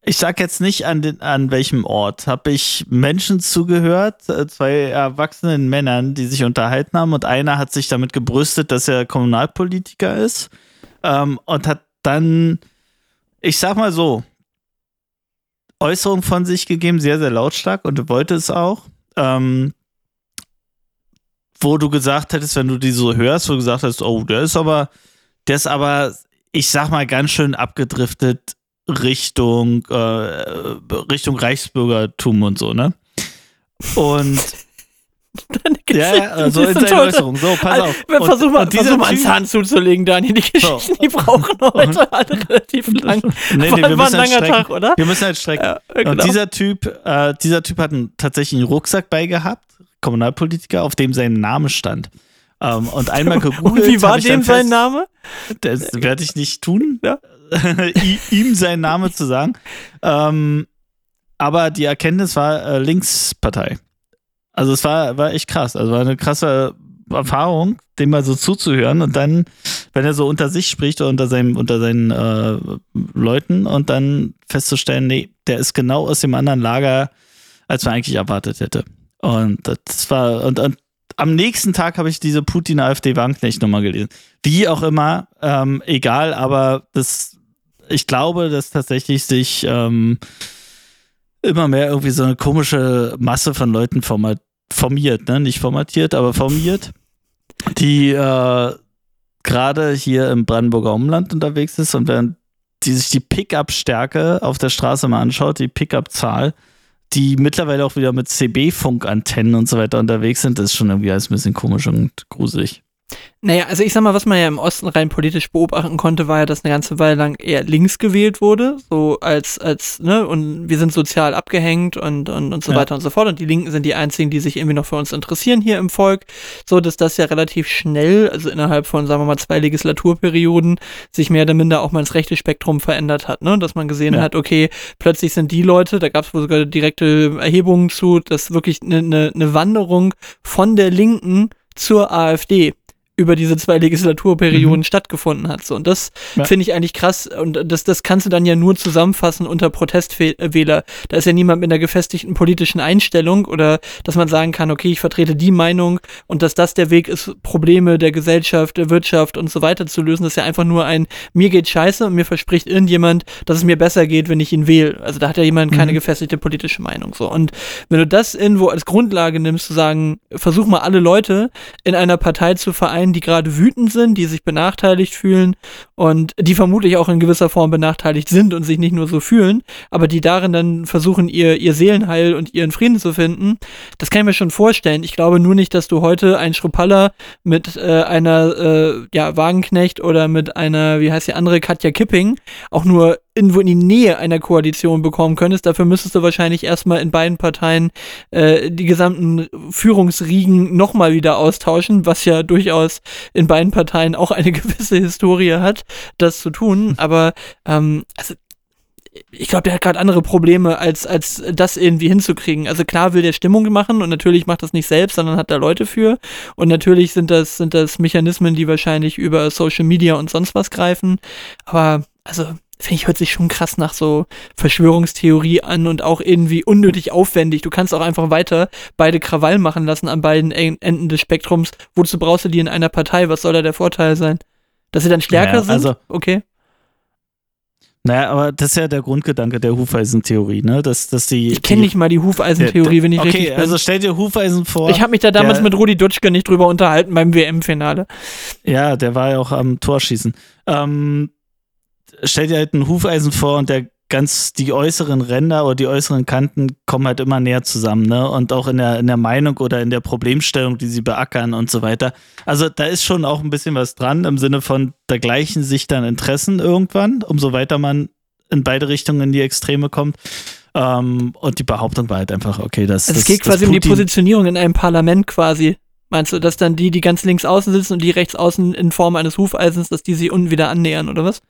[SPEAKER 3] ich sag jetzt nicht an, den, an welchem Ort, habe ich Menschen zugehört, äh, zwei erwachsenen Männern, die sich unterhalten haben und einer hat sich damit gebrüstet, dass er Kommunalpolitiker ist ähm, und hat dann, ich sag mal so, Äußerungen von sich gegeben, sehr, sehr lautstark und wollte es auch. Ähm, wo du gesagt hättest, wenn du die so hörst, wo du gesagt hast, oh, der ist aber, der ist aber, ich sag mal, ganz schön abgedriftet Richtung, äh, Richtung Reichsbürgertum und so, ne? Und ja, ja, also in
[SPEAKER 2] sind
[SPEAKER 3] seiner
[SPEAKER 2] heute-
[SPEAKER 3] Äußerung. So, pass
[SPEAKER 2] Also,
[SPEAKER 3] auf.
[SPEAKER 2] versuch mal,
[SPEAKER 3] und dieser
[SPEAKER 2] versuch mal einen Zahn zuzulegen, Daniel. Die Geschichten, die brauchen heute alle relativ lang.
[SPEAKER 3] Nee, nee,
[SPEAKER 2] war,
[SPEAKER 3] wir
[SPEAKER 2] war ein
[SPEAKER 3] müssen halt
[SPEAKER 2] langer
[SPEAKER 3] strecken.
[SPEAKER 2] Tag, oder?
[SPEAKER 3] Wir müssen halt strecken.
[SPEAKER 2] Ja, genau.
[SPEAKER 3] Und dieser Typ, äh, dieser Typ hat einen, tatsächlich einen Rucksack bei gehabt, Kommunalpolitiker, auf dem sein Name stand. Ähm, und einmal gegoogelt.
[SPEAKER 2] Und wie war dem sein Name?
[SPEAKER 3] Das werde ich nicht tun,
[SPEAKER 2] Ja.
[SPEAKER 3] Ihm seinen Namen zu sagen. Ähm, aber die Erkenntnis war äh, Linkspartei. Also es war, war echt krass. Also war eine krasse Erfahrung, dem mal so zuzuhören und dann, wenn er so unter sich spricht oder unter, seinem, unter seinen äh, Leuten und dann festzustellen, nee, der ist genau aus dem anderen Lager, als man eigentlich erwartet hätte. Und das war, und, und am nächsten Tag habe ich diese Putin-AfD-Wagenknecht nochmal gelesen. Wie auch immer, ähm, egal, aber das, ich glaube, dass tatsächlich sich ähm, immer mehr irgendwie so eine komische Masse von Leuten format, formiert, ne? Nicht formatiert, aber formiert, die äh, gerade hier im Brandenburger Umland unterwegs ist und während die sich die Pickup-Stärke auf der Straße mal anschaut, die Pickup-Zahl, die mittlerweile auch wieder mit CB-Funkantennen und so weiter unterwegs sind, das ist schon irgendwie alles ein bisschen komisch und gruselig.
[SPEAKER 2] Naja, also ich sag mal, was man ja im Osten rein politisch beobachten konnte, war ja, dass eine ganze Weile lang eher links gewählt wurde, so als, als, ne, und wir sind sozial abgehängt und, und, und so
[SPEAKER 3] Ja.
[SPEAKER 2] weiter und so fort. Und die Linken sind die einzigen, die sich irgendwie noch für uns interessieren hier im Volk. So, dass das ja relativ schnell, also innerhalb von, sagen wir mal, zwei Legislaturperioden, sich mehr oder minder auch mal ins rechte Spektrum verändert hat, ne? Dass man gesehen
[SPEAKER 3] Ja.
[SPEAKER 2] hat, okay, plötzlich sind die Leute, da gab es wohl sogar direkte Erhebungen zu, dass wirklich eine ne, ne Wanderung von der Linken zur AfD über diese zwei Legislaturperioden stattgefunden hat. So, und das
[SPEAKER 3] Ja.
[SPEAKER 2] finde ich eigentlich krass. Und das, das kannst du dann ja nur zusammenfassen unter Protestwähler. Da ist ja niemand mit einer gefestigten politischen Einstellung oder dass man sagen kann, okay, ich vertrete die Meinung und dass das der Weg ist, Probleme der Gesellschaft, der Wirtschaft und so weiter zu lösen. Das ist ja einfach nur ein, mir geht scheiße und mir verspricht irgendjemand, dass es mir besser geht, wenn ich ihn wähle. Also da hat ja jemand keine
[SPEAKER 3] Mhm.
[SPEAKER 2] gefestigte politische Meinung. So. Und wenn du das irgendwo als Grundlage nimmst, zu sagen, versuch mal alle Leute in einer Partei zu vereinen, die gerade wütend sind, die sich benachteiligt fühlen und die vermutlich auch in gewisser Form benachteiligt sind und sich nicht nur so fühlen, aber die darin dann versuchen, ihr, ihr Seelenheil und ihren Frieden zu finden, das kann ich mir schon vorstellen. Ich glaube nur nicht, dass du heute einen Schruppaller mit äh, einer äh, ja, Wagenknecht oder mit einer, wie heißt die andere, Katja Kipping, auch nur irgendwo in die Nähe einer Koalition bekommen könntest. Dafür müsstest du wahrscheinlich erstmal in beiden Parteien äh, die gesamten Führungsriegen nochmal wieder austauschen, was ja durchaus in beiden Parteien auch eine gewisse Historie hat, das zu tun. Aber ähm, also ich glaube, der hat gerade andere Probleme, als, als das irgendwie hinzukriegen. Also klar will der Stimmung machen und natürlich macht das nicht selbst, sondern hat da Leute für. Und natürlich sind das, sind das Mechanismen, die wahrscheinlich über Social Media und sonst was greifen. Aber also finde ich, hört sich schon krass nach so Verschwörungstheorie an und auch irgendwie unnötig aufwendig. Du kannst auch einfach weiter beide Krawall machen lassen an beiden En- Enden des Spektrums. Wozu brauchst du die in einer Partei? Was soll da der Vorteil sein? Dass sie dann stärker
[SPEAKER 3] Naja,
[SPEAKER 2] sind?
[SPEAKER 3] also-
[SPEAKER 2] okay.
[SPEAKER 3] Naja, aber das ist ja der Grundgedanke der Hufeisentheorie, ne? Dass, dass die.
[SPEAKER 2] Ich kenne nicht mal die Hufeisentheorie, wenn ich
[SPEAKER 3] okay,
[SPEAKER 2] richtig bin.
[SPEAKER 3] also stell dir Hufeisen vor.
[SPEAKER 2] ich habe mich da damals
[SPEAKER 3] der-
[SPEAKER 2] mit Rudi Dutschke nicht drüber unterhalten beim WM-Finale.
[SPEAKER 3] Ja, der war ja auch am Torschießen. Ähm, stell dir halt einen Hufeisen vor und der ganz, die äußeren Ränder oder die äußeren Kanten kommen halt immer näher zusammen, ne? Und auch in der, in der Meinung oder in der Problemstellung, die sie beackern und so weiter. Also da ist schon auch ein bisschen was dran im Sinne von, da gleichen sich dann Interessen irgendwann, umso weiter man in beide Richtungen in die Extreme kommt. Ähm, und die Behauptung war halt einfach, okay, das,
[SPEAKER 2] Also
[SPEAKER 3] das
[SPEAKER 2] es geht
[SPEAKER 3] das
[SPEAKER 2] quasi um die Positionierung in einem Parlament quasi. Meinst du, dass dann die, die ganz links außen sitzen und die rechts außen in Form eines Hufeisens, dass die sich unten wieder annähern, oder was?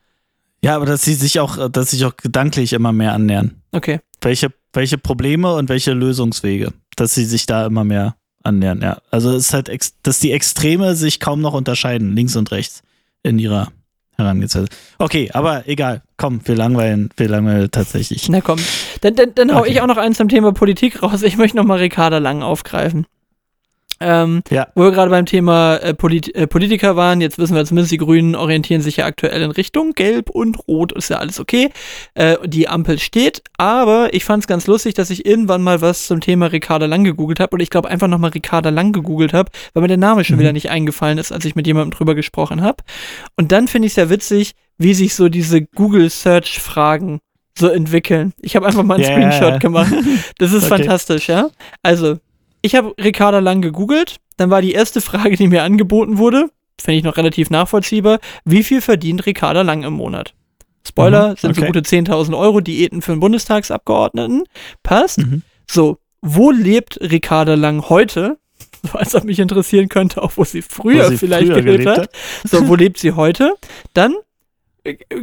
[SPEAKER 3] Ja, aber dass sie sich auch, dass sie sich auch gedanklich immer mehr annähern.
[SPEAKER 2] Okay.
[SPEAKER 3] welche, welche Probleme und welche Lösungswege, dass sie sich da immer mehr annähern, ja. Also es ist halt, ex dass die Extreme sich kaum noch unterscheiden, links und rechts, in ihrer Herangehensweise. Okay, aber egal, komm, wir langweilen, wir langweilen tatsächlich.
[SPEAKER 2] Na komm. Dann, dann, dann hau
[SPEAKER 3] Okay.
[SPEAKER 2] ich auch noch eins zum Thema Politik raus. Ich möchte nochmal Ricarda Lang aufgreifen. Ähm,
[SPEAKER 3] Ja.
[SPEAKER 2] Wo wir gerade beim Thema äh, Polit äh, Politiker waren, jetzt wissen wir zumindest, die Grünen orientieren sich ja aktuell in Richtung Gelb und Rot, ist ja alles okay. Äh, die Ampel steht, aber ich fand es ganz lustig, dass ich irgendwann mal was zum Thema Ricarda Lang gegoogelt habe und ich glaube einfach nochmal Ricarda Lang gegoogelt habe, weil mir der Name schon wieder nicht eingefallen ist, als ich mit jemandem drüber gesprochen habe. Und dann finde ich es ja witzig, wie sich so diese Google-Search-Fragen so entwickeln. Ich habe einfach mal einen
[SPEAKER 3] ja,
[SPEAKER 2] Screenshot gemacht. Das ist
[SPEAKER 3] Okay.
[SPEAKER 2] fantastisch, ja. Also, ich habe Ricarda Lang gegoogelt. Dann war die erste Frage, die mir angeboten wurde, finde ich noch relativ nachvollziehbar. Wie viel verdient Ricarda Lang im Monat? Spoiler,
[SPEAKER 3] Mhm,
[SPEAKER 2] sind so gute 10.000 Euro Diäten für einen Bundestagsabgeordneten. Passt.
[SPEAKER 3] Mhm.
[SPEAKER 2] So, wo lebt Ricarda Lang heute? So, als ob mich interessieren könnte, auch wo sie früher
[SPEAKER 3] Wo sie
[SPEAKER 2] vielleicht
[SPEAKER 3] früher
[SPEAKER 2] gelebt
[SPEAKER 3] gelebt
[SPEAKER 2] hat. So, wo lebt sie heute? Dann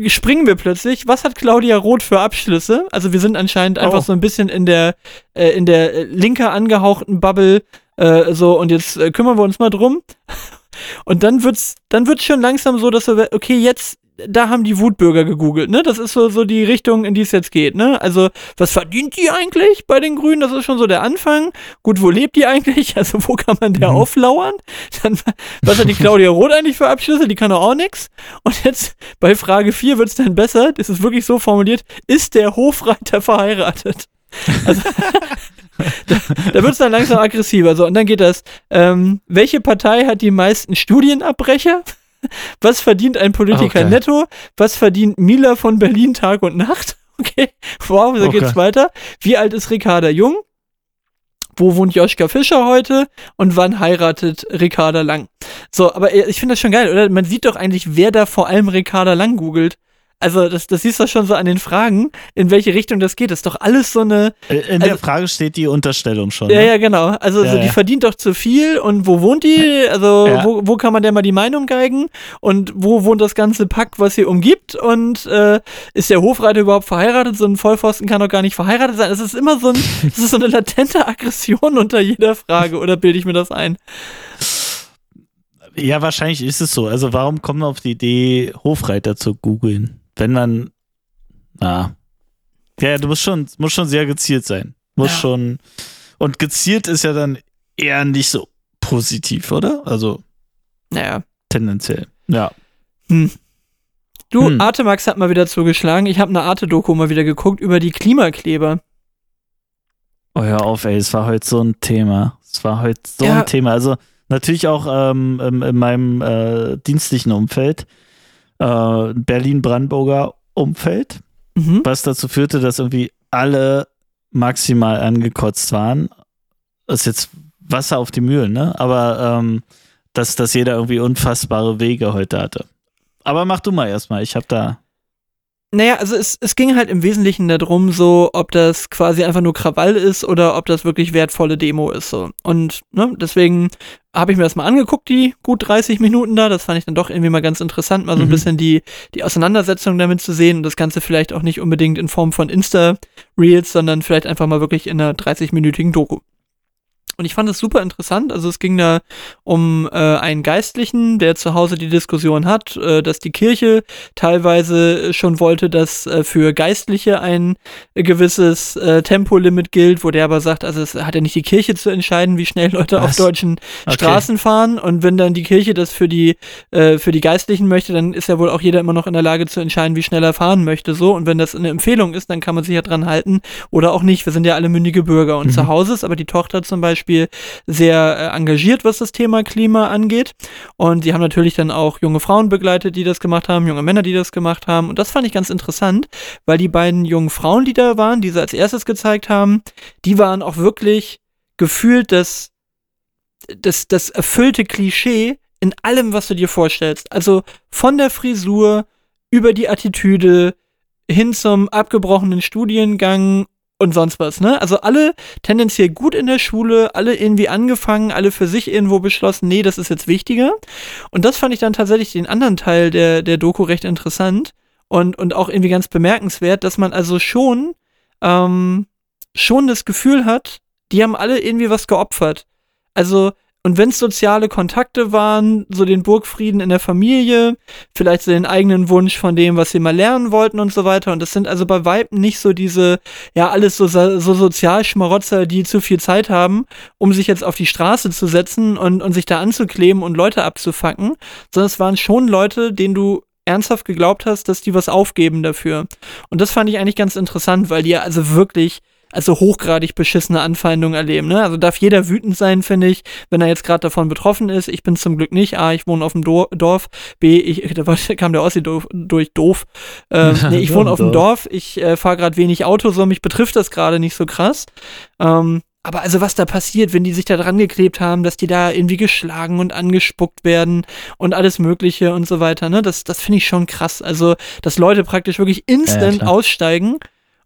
[SPEAKER 2] springen wir plötzlich. Was hat Claudia Roth für Abschlüsse? Also wir sind anscheinend einfach
[SPEAKER 3] Oh.
[SPEAKER 2] so ein bisschen in der äh, in der äh, linker angehauchten Bubble äh, so und jetzt äh, kümmern wir uns mal drum. Und dann wird's dann wird's schon langsam so, dass wir okay, jetzt da haben die Wutbürger gegoogelt, ne? Das ist so, so die Richtung, in die es jetzt geht, ne? Also, was verdient die eigentlich bei den Grünen? Das ist schon so der Anfang. Gut, wo lebt die eigentlich? Also, wo kann man der
[SPEAKER 3] Mhm.
[SPEAKER 2] auflauern? Dann, was hat die Claudia Roth eigentlich für Abschlüsse? Die kann doch auch nix. Und jetzt bei Frage 4 wird's dann besser. Das ist wirklich so formuliert. Ist der Hofreiter verheiratet? Also, da, da wird's dann langsam aggressiver. So, und dann geht das. Ähm, welche Partei hat die meisten Studienabbrecher? Was verdient ein Politiker
[SPEAKER 3] Okay.
[SPEAKER 2] netto? Was verdient Mila von Berlin Tag und Nacht? Okay, wow, so
[SPEAKER 3] Okay.
[SPEAKER 2] geht's weiter. Wie alt ist Ricarda Jung? Wo wohnt Joschka Fischer heute? Und wann heiratet Ricarda Lang? So, aber äh, ich finde das schon geil, oder? Man sieht doch eigentlich, wer da vor allem Ricarda Lang googelt. Also, das, das siehst du schon so an den Fragen, in welche Richtung das geht. Das ist doch alles so eine,
[SPEAKER 3] Äh, In der
[SPEAKER 2] Also-
[SPEAKER 3] Frage steht die Unterstellung schon.
[SPEAKER 2] ja,
[SPEAKER 3] ne?
[SPEAKER 2] ja, genau. Also
[SPEAKER 3] Ja,
[SPEAKER 2] so, die
[SPEAKER 3] ja.
[SPEAKER 2] verdient doch zu viel und wo wohnt die? Also
[SPEAKER 3] Ja.
[SPEAKER 2] wo, wo kann man der mal die Meinung geigen? Und wo wohnt das ganze Pack, was sie umgibt? Und äh, ist der Hofreiter überhaupt verheiratet? So ein Vollpfosten kann doch gar nicht verheiratet sein. Es ist immer so ein, es ist so eine latente Aggression unter jeder Frage, oder bilde ich mir das ein?
[SPEAKER 3] Ja, wahrscheinlich ist es so. Also warum kommt man auf die Idee, Hofreiter zu googeln? Wenn man, na, ja, du musst schon, musst schon sehr gezielt sein. Muss
[SPEAKER 2] Ja.
[SPEAKER 3] schon, und gezielt ist ja dann eher nicht so positiv, oder? Also
[SPEAKER 2] Naja.
[SPEAKER 3] tendenziell. Ja.
[SPEAKER 2] Du,
[SPEAKER 3] Hm.
[SPEAKER 2] Artemax hat mal wieder zugeschlagen. Ich habe eine Arte-Doku mal wieder geguckt über die Klimakleber.
[SPEAKER 3] Oh, hör auf, ey, es war heute so ein Thema. Es war heute so
[SPEAKER 2] Ja.
[SPEAKER 3] ein Thema. Also natürlich auch ähm, in, in meinem äh, dienstlichen Umfeld, äh, Berlin-Brandenburger Umfeld,
[SPEAKER 2] Mhm.
[SPEAKER 3] was dazu führte, dass irgendwie alle maximal angekotzt waren. Das ist jetzt Wasser auf die Mühlen, ne? Aber ähm, dass, dass jeder irgendwie unfassbare Wege heute hatte. Aber mach du mal erstmal, ich hab da.
[SPEAKER 2] Naja, also es, es ging halt im Wesentlichen darum, so, ob das quasi einfach nur Krawall ist oder ob das wirklich wertvolle Demo ist. So. Und ne, deswegen habe ich mir das mal angeguckt, die gut 30 Minuten da. Das fand ich dann doch irgendwie mal ganz interessant, mal so ein
[SPEAKER 3] Mhm.
[SPEAKER 2] bisschen die, die Auseinandersetzung damit zu sehen und das Ganze vielleicht auch nicht unbedingt in Form von Insta-Reels, sondern vielleicht einfach mal wirklich in einer 30-minütigen Doku. Und ich fand es super interessant. Also es ging da um äh, einen Geistlichen, der zu Hause die Diskussion hat, äh, dass die Kirche teilweise schon wollte, dass äh, für Geistliche ein gewisses äh, Tempolimit gilt, wo der aber sagt, also es hat ja nicht die Kirche zu entscheiden, wie schnell Leute auf
[SPEAKER 3] Was?
[SPEAKER 2] deutschen
[SPEAKER 3] Okay.
[SPEAKER 2] Straßen fahren. Und wenn dann die Kirche das für die äh, für die Geistlichen möchte, dann ist ja wohl auch jeder immer noch in der Lage zu entscheiden, wie schnell er fahren möchte. So und wenn das eine Empfehlung ist, dann kann man sich ja dran halten oder auch nicht. Wir sind ja alle mündige Bürger und
[SPEAKER 3] Mhm.
[SPEAKER 2] zu Hause ist aber die Tochter zum Beispiel sehr äh, engagiert, was das Thema Klima angeht. Und sie haben natürlich dann auch junge Frauen begleitet, die das gemacht haben, junge Männer, die das gemacht haben. Und das fand ich ganz interessant, weil die beiden jungen Frauen, die da waren, die sie als erstes gezeigt haben, die waren auch wirklich gefühlt das, das, das erfüllte Klischee in allem, was du dir vorstellst. Also von der Frisur über die Attitüde hin zum abgebrochenen Studiengang und sonst was, ne? Also alle tendenziell gut in der Schule, alle irgendwie angefangen, alle für sich irgendwo beschlossen, nee, das ist jetzt wichtiger. Und das fand ich dann tatsächlich den anderen Teil der, der Doku recht interessant und, und auch irgendwie ganz bemerkenswert, dass man also schon, ähm, schon das Gefühl hat, die haben alle irgendwie was geopfert. Also Und wenn es soziale Kontakte waren, so den Burgfrieden in der Familie, vielleicht so den eigenen Wunsch von dem, was sie mal lernen wollten und so weiter. Und das sind also bei Weitem nicht so diese, ja, alles so, so Sozialschmarotzer, die zu viel Zeit haben, um sich jetzt auf die Straße zu setzen und, und sich da anzukleben und Leute abzufacken, sondern es waren schon Leute, denen du ernsthaft geglaubt hast, dass die was aufgeben dafür. Und das fand ich eigentlich ganz interessant, weil die ja also wirklich also hochgradig beschissene Anfeindungen erleben. Ne? Also darf jeder wütend sein, finde ich, wenn er jetzt gerade davon betroffen ist. Ich bin zum Glück nicht. A, ich wohne auf dem Do Dorf. B, ich, da kam der Ossi doof, durch doof. Ähm, nee, ich wohne auf dem Dorf. Ich äh, fahre gerade wenig Auto, so mich betrifft das gerade nicht so krass. Ähm, aber also was da passiert, wenn die sich da dran geklebt haben, dass die da irgendwie geschlagen und angespuckt werden und alles Mögliche und so weiter, ne? Das, das finde ich schon krass. Also, dass Leute praktisch wirklich instant ja, aussteigen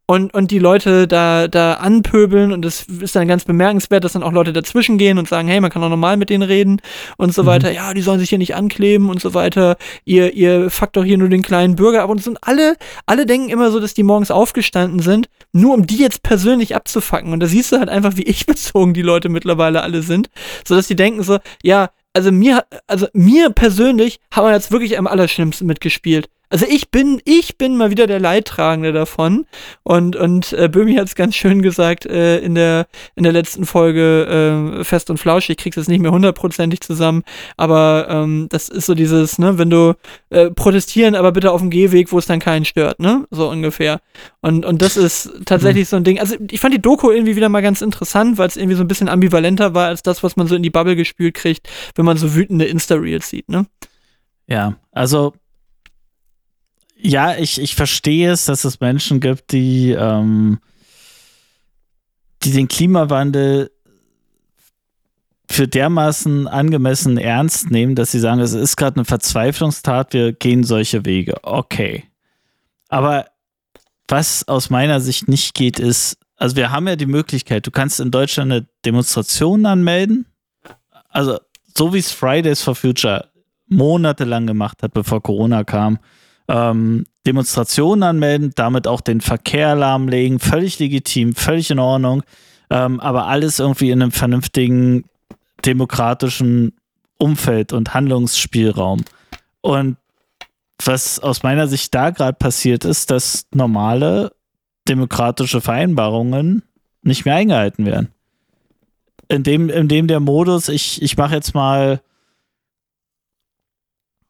[SPEAKER 2] und, und die Leute da, da anpöbeln und das ist dann ganz bemerkenswert, dass dann auch Leute dazwischen gehen und sagen, hey, man kann auch normal mit denen reden und so mhm. weiter. Ja, die sollen sich hier nicht ankleben und so weiter. Ihr, ihr fuckt doch hier nur den kleinen Bürger ab und so. Und alle, alle denken immer so, dass die morgens aufgestanden sind, nur um die jetzt persönlich abzufacken. Und da siehst du halt einfach, wie ich bezogen die Leute mittlerweile alle sind, so dass die denken so, ja, also mir, also mir persönlich haben wir jetzt wirklich am allerschlimmsten mitgespielt. Also ich bin, ich bin mal wieder der Leidtragende davon. Und, und äh, Böhmi hat es ganz schön gesagt äh, in, der, in der letzten Folge äh, Fest und Flauschig. Ich krieg's jetzt nicht mehr hundertprozentig zusammen, aber ähm, das ist so dieses, ne, wenn du äh, protestieren, aber bitte auf dem Gehweg, wo es dann keinen stört, ne? So ungefähr. Und, und das ist tatsächlich mhm. so ein Ding. Also ich fand die Doku irgendwie wieder mal ganz interessant, weil es irgendwie so ein bisschen ambivalenter war als das, was man so in die Bubble gespült kriegt, wenn man so wütende Insta-Reels sieht, ne?
[SPEAKER 3] Ja, also ja, ich, ich verstehe es, dass es Menschen gibt, die, ähm, die den Klimawandel für dermaßen angemessen ernst nehmen, dass sie sagen, es ist gerade eine Verzweiflungstat, wir gehen solche Wege. Okay. Aber was aus meiner Sicht nicht geht, ist, also wir haben ja die Möglichkeit, du kannst in Deutschland eine Demonstration anmelden. Also so wie es Fridays for Future monatelang gemacht hat, bevor Corona kam ähm, Demonstrationen anmelden, damit auch den Verkehr lahmlegen, völlig legitim, völlig in Ordnung, ähm, aber alles irgendwie in einem vernünftigen demokratischen Umfeld und Handlungsspielraum. Und was aus meiner Sicht da gerade passiert ist, dass normale demokratische Vereinbarungen nicht mehr eingehalten werden. In dem, in dem der Modus, ich, ich mache jetzt mal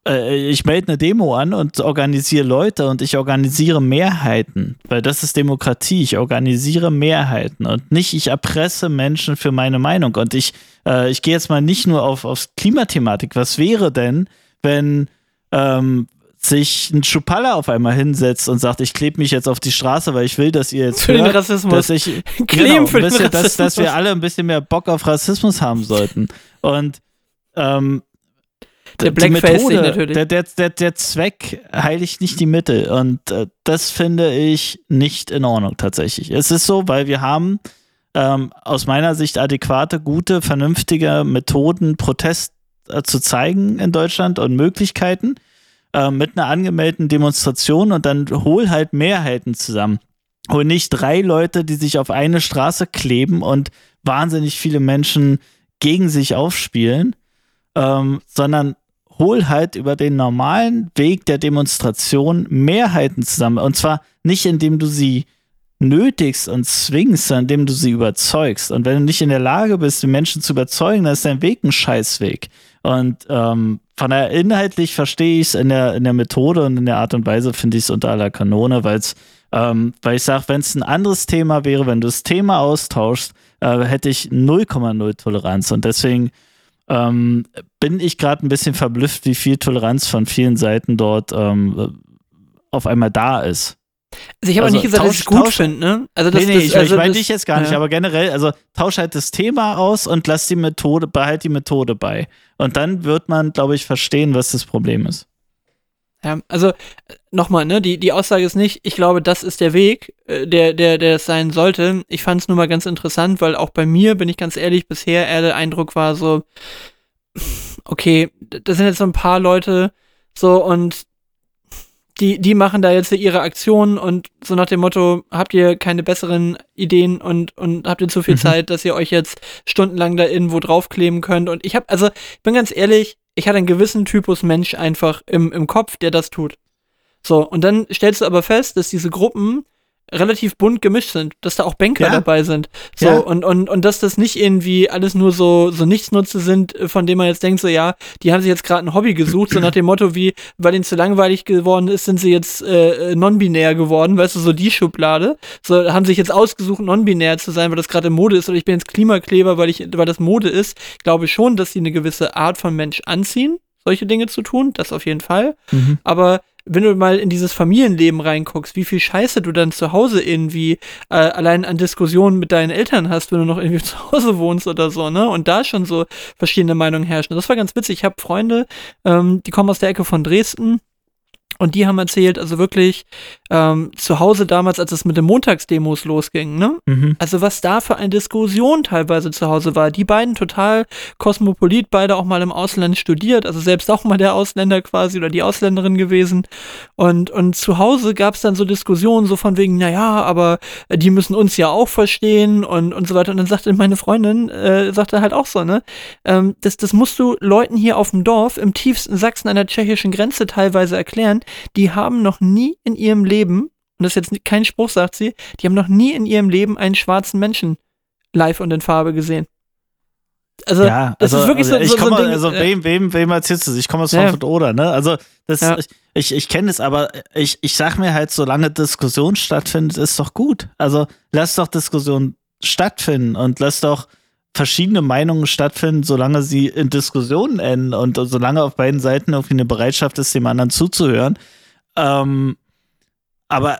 [SPEAKER 3] äh, ich melde eine Demo an und organisiere Leute und ich organisiere Mehrheiten, weil das ist Demokratie. Ich organisiere Mehrheiten und nicht ich erpresse Menschen für meine Meinung. Und ich, äh, ich gehe jetzt mal nicht nur auf, auf Klimathematik. Was wäre denn, wenn ähm, sich ein Schupalla auf einmal hinsetzt und sagt, ich klebe mich jetzt auf die Straße, weil ich will, dass ihr jetzt
[SPEAKER 2] für
[SPEAKER 3] hört,
[SPEAKER 2] den Rassismus.
[SPEAKER 3] dass ich genau, für bisschen, den Rassismus. Dass, dass wir alle ein bisschen mehr Bock auf Rassismus haben sollten. Und ähm,
[SPEAKER 2] der Blackface Methode, natürlich.
[SPEAKER 3] Der, der, der, der Zweck heiligt nicht die Mittel. Und äh, das finde ich nicht in Ordnung tatsächlich. Es ist so, weil wir haben ähm, aus meiner Sicht adäquate, gute, vernünftige Methoden, Protest äh, zu zeigen in Deutschland und Möglichkeiten äh, mit einer angemeldeten Demonstration und dann hol halt Mehrheiten zusammen. Hol nicht drei Leute, die sich auf eine Straße kleben und wahnsinnig viele Menschen gegen sich aufspielen, ähm, sondern hol halt über den normalen Weg der Demonstration Mehrheiten zusammen. Und zwar nicht, indem du sie nötigst und zwingst, sondern indem du sie überzeugst. Und wenn du nicht in der Lage bist, die Menschen zu überzeugen, dann ist dein Weg ein Scheißweg. Und ähm, von daher inhaltlich verstehe ich es in der, in der Methode und in der Art und Weise finde ich es unter aller Kanone, weil's, ähm, weil ich sage, wenn es ein anderes Thema wäre, wenn du das Thema austauschst, äh, hätte ich 0,0 Toleranz. Und deswegen ähm, bin ich gerade ein bisschen verblüfft, wie viel Toleranz von vielen Seiten dort ähm, auf einmal da ist.
[SPEAKER 2] Also ich habe also, nicht gesagt, tausch, dass ich es gut finde, ne?
[SPEAKER 3] Also das, nee, nee, das, ich, also ich meine dich jetzt gar nicht, aber generell, also tausch halt das Thema aus und lass die Methode, behalt die Methode bei. Und dann wird man, glaube ich, verstehen, was das Problem ist.
[SPEAKER 2] Ja, also nochmal, ne, die, die Aussage ist nicht, ich glaube, das ist der Weg, äh, der, der, der es sein sollte. Ich fand es nur mal ganz interessant, weil auch bei mir, bin ich ganz ehrlich, bisher eher der Eindruck war so, okay, das sind jetzt so ein paar Leute, so und die, die machen da jetzt ihre Aktionen und so nach dem Motto, habt ihr keine besseren Ideen und, und habt ihr zu viel
[SPEAKER 3] Mhm.
[SPEAKER 2] Zeit, dass ihr euch jetzt stundenlang da irgendwo draufkleben könnt. Und ich habe, also, ich bin ganz ehrlich, ich hatte einen gewissen Typus Mensch einfach im, im Kopf, der das tut. So, und dann stellst du aber fest, dass diese Gruppen relativ bunt gemischt sind, dass da auch Banker
[SPEAKER 3] Ja.
[SPEAKER 2] dabei sind. So,
[SPEAKER 3] Ja.
[SPEAKER 2] und, und, und dass das nicht irgendwie alles nur so, so Nichtsnutze sind, äh, von denen man jetzt denkt, so ja, die haben sich jetzt gerade ein Hobby gesucht, so nach dem Motto wie, weil ihnen zu langweilig geworden ist, sind sie jetzt äh, äh, non-binär geworden, weißt du, so die Schublade. So, haben sich jetzt ausgesucht, non-binär zu sein, weil das gerade Mode ist, oder ich bin jetzt Klimakleber, weil ich, weil das Mode ist. Ich glaube schon, dass sie eine gewisse Art von Mensch anziehen, solche Dinge zu tun, das auf jeden Fall.
[SPEAKER 3] Mhm.
[SPEAKER 2] Aber wenn du mal in dieses Familienleben reinguckst, wie viel Scheiße du dann zu Hause irgendwie äh, allein an Diskussionen mit deinen Eltern hast, wenn du noch irgendwie zu Hause wohnst oder so, ne? Und da schon so verschiedene Meinungen herrschen. Das war ganz witzig. Ich habe Freunde, ähm, die kommen aus der Ecke von Dresden. Und die haben erzählt, also wirklich ähm, zu Hause damals, als es mit den Montagsdemos losging, ne?
[SPEAKER 3] Mhm.
[SPEAKER 2] Also was da für eine Diskussion teilweise zu Hause war. Die beiden total kosmopolit, beide auch mal im Ausland studiert, also selbst auch mal der Ausländer quasi oder die Ausländerin gewesen. Und, und zu Hause gab es dann so Diskussionen, so von wegen, naja, aber die müssen uns ja auch verstehen und, und so weiter. Und dann sagte meine Freundin, äh, sagte halt auch so, ne, ähm, das, das musst du Leuten hier auf dem Dorf im tiefsten Sachsen an der tschechischen Grenze teilweise erklären. Die haben noch nie in ihrem Leben, und das ist jetzt kein Spruch, sagt sie, die haben noch nie in ihrem Leben einen schwarzen Menschen live und in Farbe gesehen. Also,
[SPEAKER 3] ja,
[SPEAKER 2] das
[SPEAKER 3] also,
[SPEAKER 2] ist wirklich so,
[SPEAKER 3] also ich
[SPEAKER 2] so, so ein
[SPEAKER 3] komme,
[SPEAKER 2] Ding,
[SPEAKER 3] also
[SPEAKER 2] äh,
[SPEAKER 3] wem, wem, wem erzählst du das? Ich komme aus
[SPEAKER 2] Ja.
[SPEAKER 3] Frankfurt oder, ne? Also das,
[SPEAKER 2] Ja.
[SPEAKER 3] ich, ich, ich kenne es, aber ich, ich sag mir halt, solange Diskussion stattfindet, ist doch gut. Also lass doch Diskussion stattfinden und lass doch verschiedene Meinungen stattfinden, solange sie in Diskussionen enden und solange auf beiden Seiten irgendwie eine Bereitschaft ist, dem anderen zuzuhören. Ähm, aber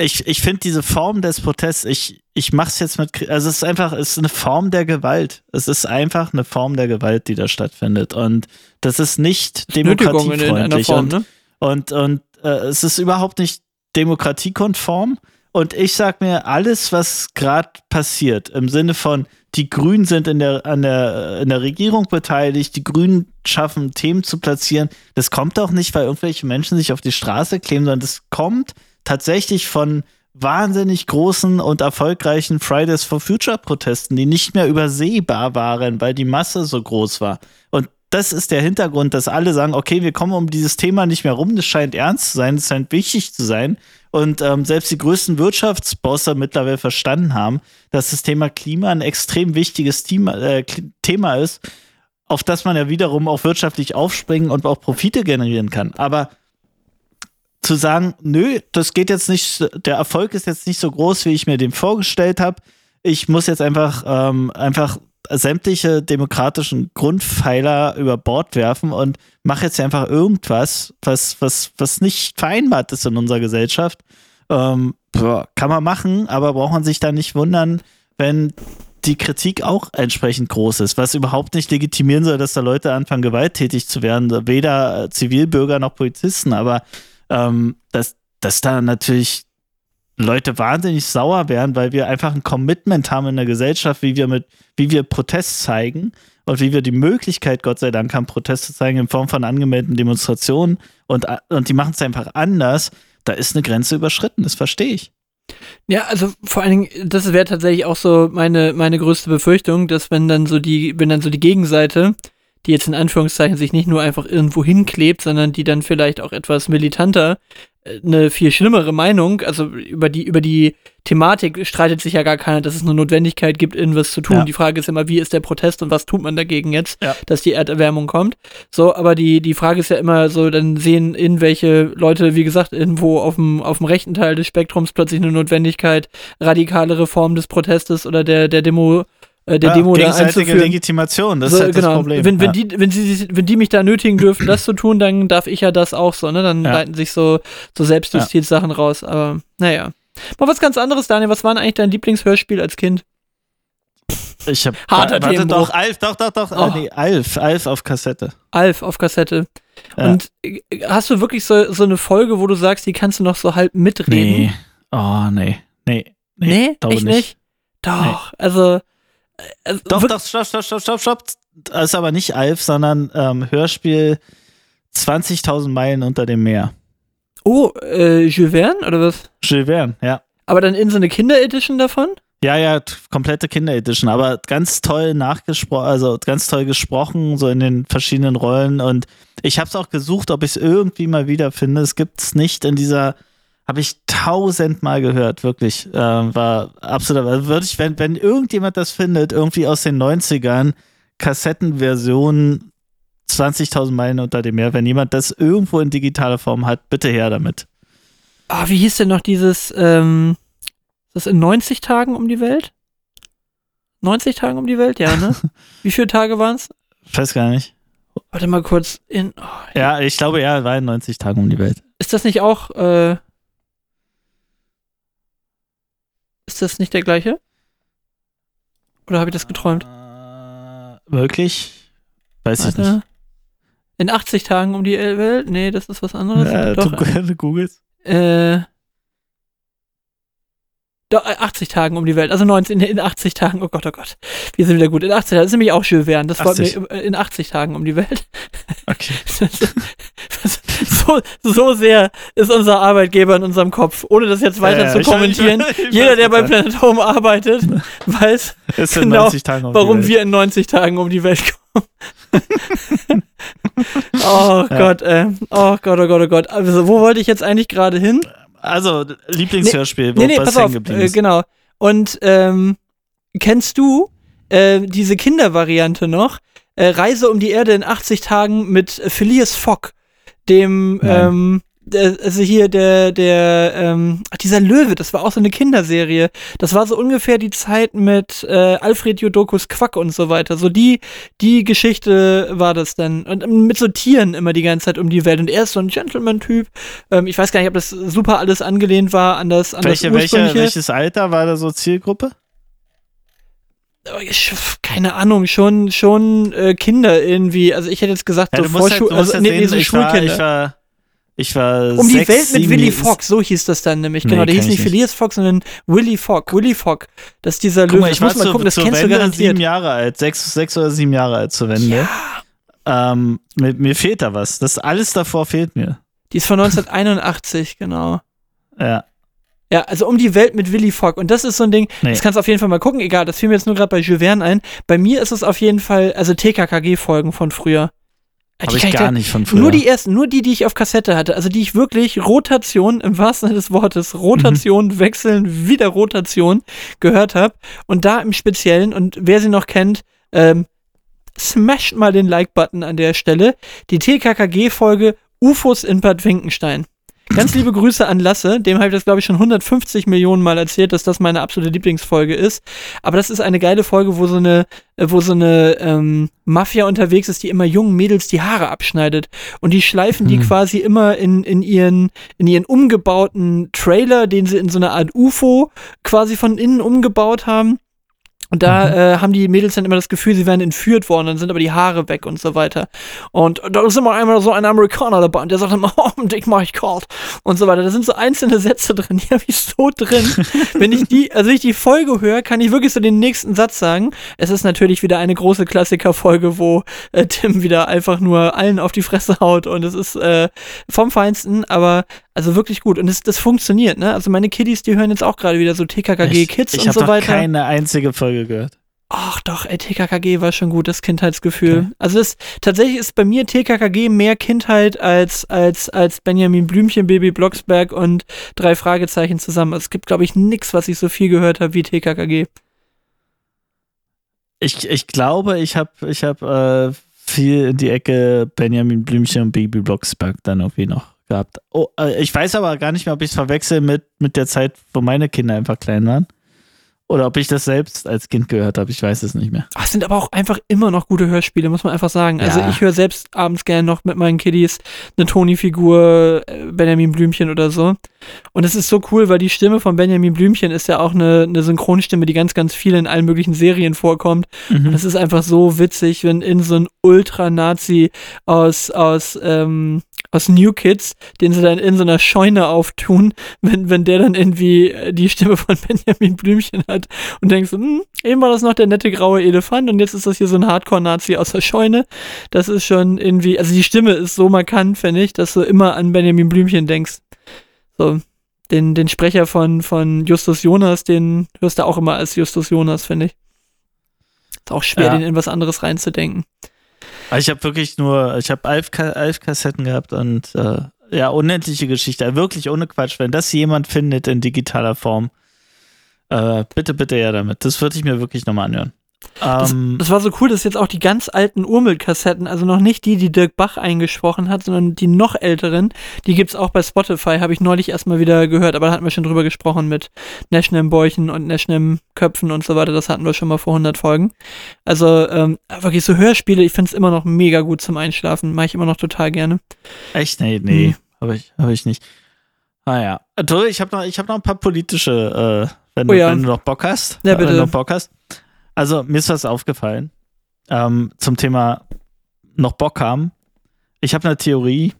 [SPEAKER 3] ich, ich finde diese Form des Protests, ich, ich mache es jetzt mit, also es ist einfach, es ist eine Form der Gewalt. Es ist einfach eine Form der Gewalt, die da stattfindet. Und das ist nicht demokratiefreundlich.
[SPEAKER 2] Form,
[SPEAKER 3] und
[SPEAKER 2] ne?
[SPEAKER 3] und, und äh, es ist überhaupt nicht demokratiekonform. Und ich sag mir, alles, was gerade passiert, im Sinne von, die Grünen sind in der, an der, in der Regierung beteiligt, die Grünen schaffen, Themen zu platzieren, das kommt doch nicht, weil irgendwelche Menschen sich auf die Straße kleben, sondern das kommt tatsächlich von wahnsinnig großen und erfolgreichen Fridays for Future Protesten, die nicht mehr übersehbar waren, weil die Masse so groß war. Und das ist der Hintergrund, dass alle sagen, okay, wir kommen um dieses Thema nicht mehr rum, das scheint ernst zu sein, das scheint wichtig zu sein. Und ähm, selbst die größten Wirtschaftsbosse mittlerweile verstanden haben, dass das Thema Klima ein extrem wichtiges Thema, äh, Thema ist, auf das man ja wiederum auch wirtschaftlich aufspringen und auch Profite generieren kann. Aber zu sagen, nö, das geht jetzt nicht, der Erfolg ist jetzt nicht so groß, wie ich mir den vorgestellt habe. Ich muss jetzt einfach, ähm, einfach sämtliche demokratischen Grundpfeiler über Bord werfen und mache jetzt einfach irgendwas, was, was, was nicht vereinbart ist in unserer Gesellschaft. Ähm, kann man machen, aber braucht man sich da nicht wundern, wenn die Kritik auch entsprechend groß ist, was überhaupt nicht legitimieren soll, dass da Leute anfangen, gewalttätig zu werden, weder Zivilbürger noch Polizisten, aber ähm, dass, dass da natürlich Leute wahnsinnig sauer werden, weil wir einfach ein Commitment haben in der Gesellschaft, wie wir mit, wie wir Protest zeigen und wie wir die Möglichkeit, Gott sei Dank, haben, Protest zu zeigen in Form von angemeldeten Demonstrationen und, und die machen es einfach anders. Da ist eine Grenze überschritten, das verstehe ich.
[SPEAKER 2] Ja, also vor allen Dingen, das wäre tatsächlich auch so meine, meine größte Befürchtung, dass wenn dann so die, wenn dann so die Gegenseite, die jetzt in Anführungszeichen sich nicht nur einfach irgendwo hinklebt, sondern die dann vielleicht auch etwas militanter eine viel schlimmere Meinung, also über die, über die Thematik streitet sich ja gar keiner, dass es eine Notwendigkeit gibt, irgendwas zu tun.
[SPEAKER 3] Ja.
[SPEAKER 2] Die Frage ist immer, wie ist der Protest und was tut man dagegen jetzt,
[SPEAKER 3] Ja.
[SPEAKER 2] dass die Erderwärmung kommt. So, aber die, die Frage ist ja immer so, dann sehen irgendwelche Leute, wie gesagt, irgendwo auf dem, auf dem rechten Teil des Spektrums plötzlich eine Notwendigkeit, radikale Reform des Protestes oder der, der Demo, äh, der
[SPEAKER 3] Ja,
[SPEAKER 2] Demo da einzuführen.
[SPEAKER 3] Legitimation, das
[SPEAKER 2] So,
[SPEAKER 3] ist halt
[SPEAKER 2] genau.
[SPEAKER 3] das Problem.
[SPEAKER 2] Wenn, wenn,
[SPEAKER 3] ja.
[SPEAKER 2] die, wenn, sie, wenn die mich da nötigen dürfen, das zu tun, dann darf ich ja das auch so, ne? Dann
[SPEAKER 3] Ja.
[SPEAKER 2] leiten sich so, so Selbstjustizsachen raus. Aber naja. Mal was ganz anderes, Daniel. Was war denn eigentlich dein Lieblingshörspiel als Kind?
[SPEAKER 3] ich hab,
[SPEAKER 2] Harter
[SPEAKER 3] warte,
[SPEAKER 2] Themenbruch.
[SPEAKER 3] doch, Alf, doch, doch, doch,
[SPEAKER 2] Oh.
[SPEAKER 3] äh, nee, Alf, Alf auf Kassette.
[SPEAKER 2] Alf auf Kassette.
[SPEAKER 3] Ja.
[SPEAKER 2] Und äh, hast du wirklich so, so eine Folge, wo du sagst, die kannst du noch so halb mitreden?
[SPEAKER 3] Nee, oh, nee, nee,
[SPEAKER 2] Nee,
[SPEAKER 3] glaube
[SPEAKER 2] echt nicht? Doch, also. Äh, also
[SPEAKER 3] Doch, doch, stopp, stopp, stopp, stopp, stopp. Das ist aber nicht Alf, sondern ähm, Hörspiel 20.000 Meilen unter dem Meer.
[SPEAKER 2] Oh, äh, Jules Verne oder was?
[SPEAKER 3] Jules Verne, ja.
[SPEAKER 2] Aber dann in so eine Kinderedition davon?
[SPEAKER 3] Ja, ja, komplette Kinderedition, aber ganz toll nachgesprochen, also ganz toll gesprochen, so in den verschiedenen Rollen. Und ich habe es auch gesucht, ob ich es irgendwie mal wiederfinde. Es gibt es nicht in dieser, habe ich tausendmal gehört, wirklich. Äh, war absolut, also würde ich, wenn, wenn irgendjemand das findet, irgendwie aus den 90ern, Kassettenversion 20.000 Meilen unter dem Meer, wenn jemand das irgendwo in digitaler Form hat, bitte her damit.
[SPEAKER 2] Ah, wie hieß denn noch dieses, ähm, das in 90 Tagen um die Welt? 90 Tagen um die Welt, ja, ne? Wie viele Tage waren es?
[SPEAKER 3] Ich weiß gar nicht.
[SPEAKER 2] Warte mal kurz. In, oh,
[SPEAKER 3] Ja, ich glaube, ja, war in 90 Tagen um die Welt.
[SPEAKER 2] Ist das nicht auch, äh, ist das nicht der gleiche? Oder habe ich das geträumt?
[SPEAKER 3] Äh, wirklich? Weiß ich nicht.
[SPEAKER 2] Warte. In 80 Tagen um die Welt? Nee, das ist was anderes.
[SPEAKER 3] Ja,
[SPEAKER 2] Doch,
[SPEAKER 3] du, du googelst.
[SPEAKER 2] äh, 80 Tagen um die Welt, also 19, in 80 Tagen, oh Gott, oh Gott, wir sind wieder gut. In 80 Tagen, das ist nämlich auch Jules Verne, das wollten
[SPEAKER 3] 80.
[SPEAKER 2] wir äh, in 80 Tagen um die Welt.
[SPEAKER 3] Okay.
[SPEAKER 2] so, so sehr ist unser Arbeitgeber in unserem Kopf, ohne das jetzt weiter
[SPEAKER 3] Ja,
[SPEAKER 2] zu
[SPEAKER 3] ich weiß-
[SPEAKER 2] kommentieren.
[SPEAKER 3] ich weiß- ich
[SPEAKER 2] Jeder,
[SPEAKER 3] weiß
[SPEAKER 2] der bei. Planet Home arbeitet, weiß,
[SPEAKER 3] Ist in
[SPEAKER 2] Genau,
[SPEAKER 3] 90 Tagen um
[SPEAKER 2] warum wir in 90 Tagen um die Welt kommen. oh Gott, ey. Oh Gott, oh Gott, oh Gott. Also, wo wollte ich jetzt eigentlich gerade hin?
[SPEAKER 3] Also, Lieblingshörspiel, wo
[SPEAKER 2] Nee, nee,
[SPEAKER 3] was
[SPEAKER 2] pass auf,
[SPEAKER 3] geblieben
[SPEAKER 2] äh, genau. Und ähm, kennst du äh, diese Kindervariante noch? Äh, Reise um die Erde in 80 Tagen mit Phileas Fogg, dem, ähm, also hier der, der, ähm, ach, dieser Löwe, das war auch so eine Kinderserie. Das war so ungefähr die Zeit mit äh, Alfred Jodokus Quack und so weiter. So die, die Geschichte war das dann. Und ähm, mit so Tieren immer die ganze Zeit um die Welt. Und er ist so ein Gentleman-Typ. Ähm, ich weiß gar nicht, ob das super alles angelehnt war an das, an
[SPEAKER 3] Welche,
[SPEAKER 2] das
[SPEAKER 3] welche, welches Alter war da so Zielgruppe?
[SPEAKER 2] Ich- keine Ahnung, schon, schon äh, Kinder irgendwie. Also ich hätte jetzt gesagt,
[SPEAKER 3] Ja,
[SPEAKER 2] so
[SPEAKER 3] musst halt,
[SPEAKER 2] also, nee, nee, so Schulkinder.
[SPEAKER 3] war, ich war
[SPEAKER 2] um die
[SPEAKER 3] sechs,
[SPEAKER 2] Welt mit Willy Fox, so hieß das dann nämlich.
[SPEAKER 3] Nee,
[SPEAKER 2] genau, der hieß
[SPEAKER 3] ich
[SPEAKER 2] nicht. Phileas Fox, sondern Willy Fogg. Willy Fogg. Das ist dieser Löwe.
[SPEAKER 3] mal, ich
[SPEAKER 2] muss
[SPEAKER 3] zu,
[SPEAKER 2] gucken, das kennst du
[SPEAKER 3] Wende
[SPEAKER 2] garantiert.
[SPEAKER 3] sieben Jahre alt, sechs, sechs oder sieben Jahre alt zur Wende. Ähm, mir, mir fehlt da was. Das alles davor fehlt mir.
[SPEAKER 2] Die ist von 1981, genau.
[SPEAKER 3] Ja.
[SPEAKER 2] Ja, also um die Welt mit Willy Fogg. Und das ist so ein Ding,
[SPEAKER 3] Nee.
[SPEAKER 2] das kannst du auf jeden Fall mal gucken. Egal, das fiel mir jetzt nur gerade bei Jules Verne ein. Bei mir ist es auf jeden Fall, also TKKG-Folgen von früher.
[SPEAKER 3] Habe ich gar nicht von früher.
[SPEAKER 2] Nur die ersten, nur die, die ich auf Kassette hatte. Also die ich wirklich Rotation, im wahrsten Sinne des Wortes, Rotation,
[SPEAKER 3] Mhm.
[SPEAKER 2] wechseln, wieder Rotation gehört habe. Und da im Speziellen, und wer sie noch kennt, ähm, smasht mal den Like-Button an der Stelle. Die TKKG-Folge UFOs in Bad Winkenstein. Ganz liebe Grüße an Lasse, dem habe ich das, glaube ich, schon 150 Millionen Mal erzählt, dass das meine absolute Lieblingsfolge ist. Aber das ist eine geile Folge, wo so eine, wo so eine ähm, Mafia unterwegs ist, die immer jungen Mädels die Haare abschneidet. Und die schleifen die
[SPEAKER 3] Hm.
[SPEAKER 2] quasi immer in, in, ihren, in ihren umgebauten Trailer, den sie in so einer Art UFO quasi von innen umgebaut haben. Und da äh, haben die Mädels dann immer das Gefühl, sie wären entführt worden, dann sind aber die Haare weg und so weiter. Und da ist immer einmal so ein Amerikaner dabei und der sagt immer, oh, dich mach ich kalt und so weiter. Da sind so einzelne Sätze drin, die habe ich so drin. wenn ich die, also wenn ich die Folge höre, kann ich wirklich so den nächsten Satz sagen. Es ist natürlich wieder eine große Klassikerfolge, wo äh, Tim wieder einfach nur allen auf die Fresse haut und es ist äh, vom Feinsten, aber also wirklich gut. Und das, das funktioniert, ne? Also meine Kiddies, die hören jetzt auch gerade wieder so TKKG Kids
[SPEAKER 3] ich
[SPEAKER 2] und so weiter.
[SPEAKER 3] keine einzige Folge gehört.
[SPEAKER 2] Ach doch, ey, TKKG war schon gut, das Kindheitsgefühl.
[SPEAKER 3] Okay.
[SPEAKER 2] Also das, tatsächlich ist bei mir TKKG mehr Kindheit als, als, als Benjamin Blümchen, Baby Blocksberg und drei Fragezeichen zusammen. Also es gibt, glaube ich, nix, was ich so viel gehört habe wie TKKG.
[SPEAKER 3] Ich, ich glaube, ich habe ich hab, äh, viel in die Ecke Benjamin Blümchen und Baby Blocksberg dann irgendwie noch gehabt. Oh, äh, ich weiß aber gar nicht mehr, ob ich es verwechsel mit, mit der Zeit, wo meine Kinder einfach klein waren. Oder ob ich das selbst als Kind gehört habe. Ich weiß es nicht mehr.
[SPEAKER 2] Es sind aber auch einfach immer noch gute Hörspiele, muss man einfach sagen. Also
[SPEAKER 3] Ja.
[SPEAKER 2] ich höre selbst abends gerne noch mit meinen Kiddies eine Toni-Figur, äh, Benjamin Blümchen oder so. Und es ist so cool, weil die Stimme von Benjamin Blümchen ist ja auch eine, eine Synchronstimme, die ganz, ganz viel in allen möglichen Serien vorkommt. Und es ist einfach so witzig, wenn in so ein Ultra-Nazi aus, aus, ähm, aus New Kids, den sie dann in so einer Scheune auftun, wenn, wenn der dann irgendwie äh, die Stimme von Benjamin Blümchen hat und denkst, hm, eben war das noch der nette graue Elefant und jetzt ist das hier so ein Hardcore-Nazi aus der Scheune. Das ist schon irgendwie, also die Stimme ist so markant, finde ich, dass du immer an Benjamin Blümchen denkst. So, den, den Sprecher von, von Justus Jonas, den hörst du auch immer als Justus Jonas, finde ich. Ist auch schwer,
[SPEAKER 3] Ja.
[SPEAKER 2] den in was anderes reinzudenken.
[SPEAKER 3] Ich habe wirklich nur, ich habe elf, elf Kassetten gehabt und äh, ja, unendliche Geschichte. Wirklich ohne Quatsch. Wenn das jemand findet in digitaler Form, äh, bitte, bitte ja damit. Das würde ich mir wirklich nochmal anhören.
[SPEAKER 2] Das,
[SPEAKER 3] Ähm,
[SPEAKER 2] das war so cool, dass jetzt auch die ganz alten Urmel-Kassetten, also noch nicht die, die Dirk Bach eingesprochen hat, sondern die noch älteren, die gibt's auch bei Spotify, habe ich neulich erstmal wieder gehört, aber da hatten wir schon drüber gesprochen mit National Bäuchen und National Köpfen und so weiter, das hatten wir schon mal vor 100 Folgen. Also ähm, wirklich so Hörspiele, ich find's immer noch mega gut zum Einschlafen, mache ich immer noch total gerne.
[SPEAKER 3] echt? Nee, nee,
[SPEAKER 2] Hm.
[SPEAKER 3] habe ich, hab ich nicht. Ah ja. Toll, ich habe noch, ich hab noch ein paar politische, äh, wenn,
[SPEAKER 2] Oh
[SPEAKER 3] du,
[SPEAKER 2] ja.
[SPEAKER 3] wenn du noch Bock hast.
[SPEAKER 2] Ja,
[SPEAKER 3] Äh, Wenn
[SPEAKER 2] bitte.
[SPEAKER 3] du noch Bock hast. Also, mir ist was aufgefallen ähm, zum Thema noch Bock haben. Ich habe eine Theorie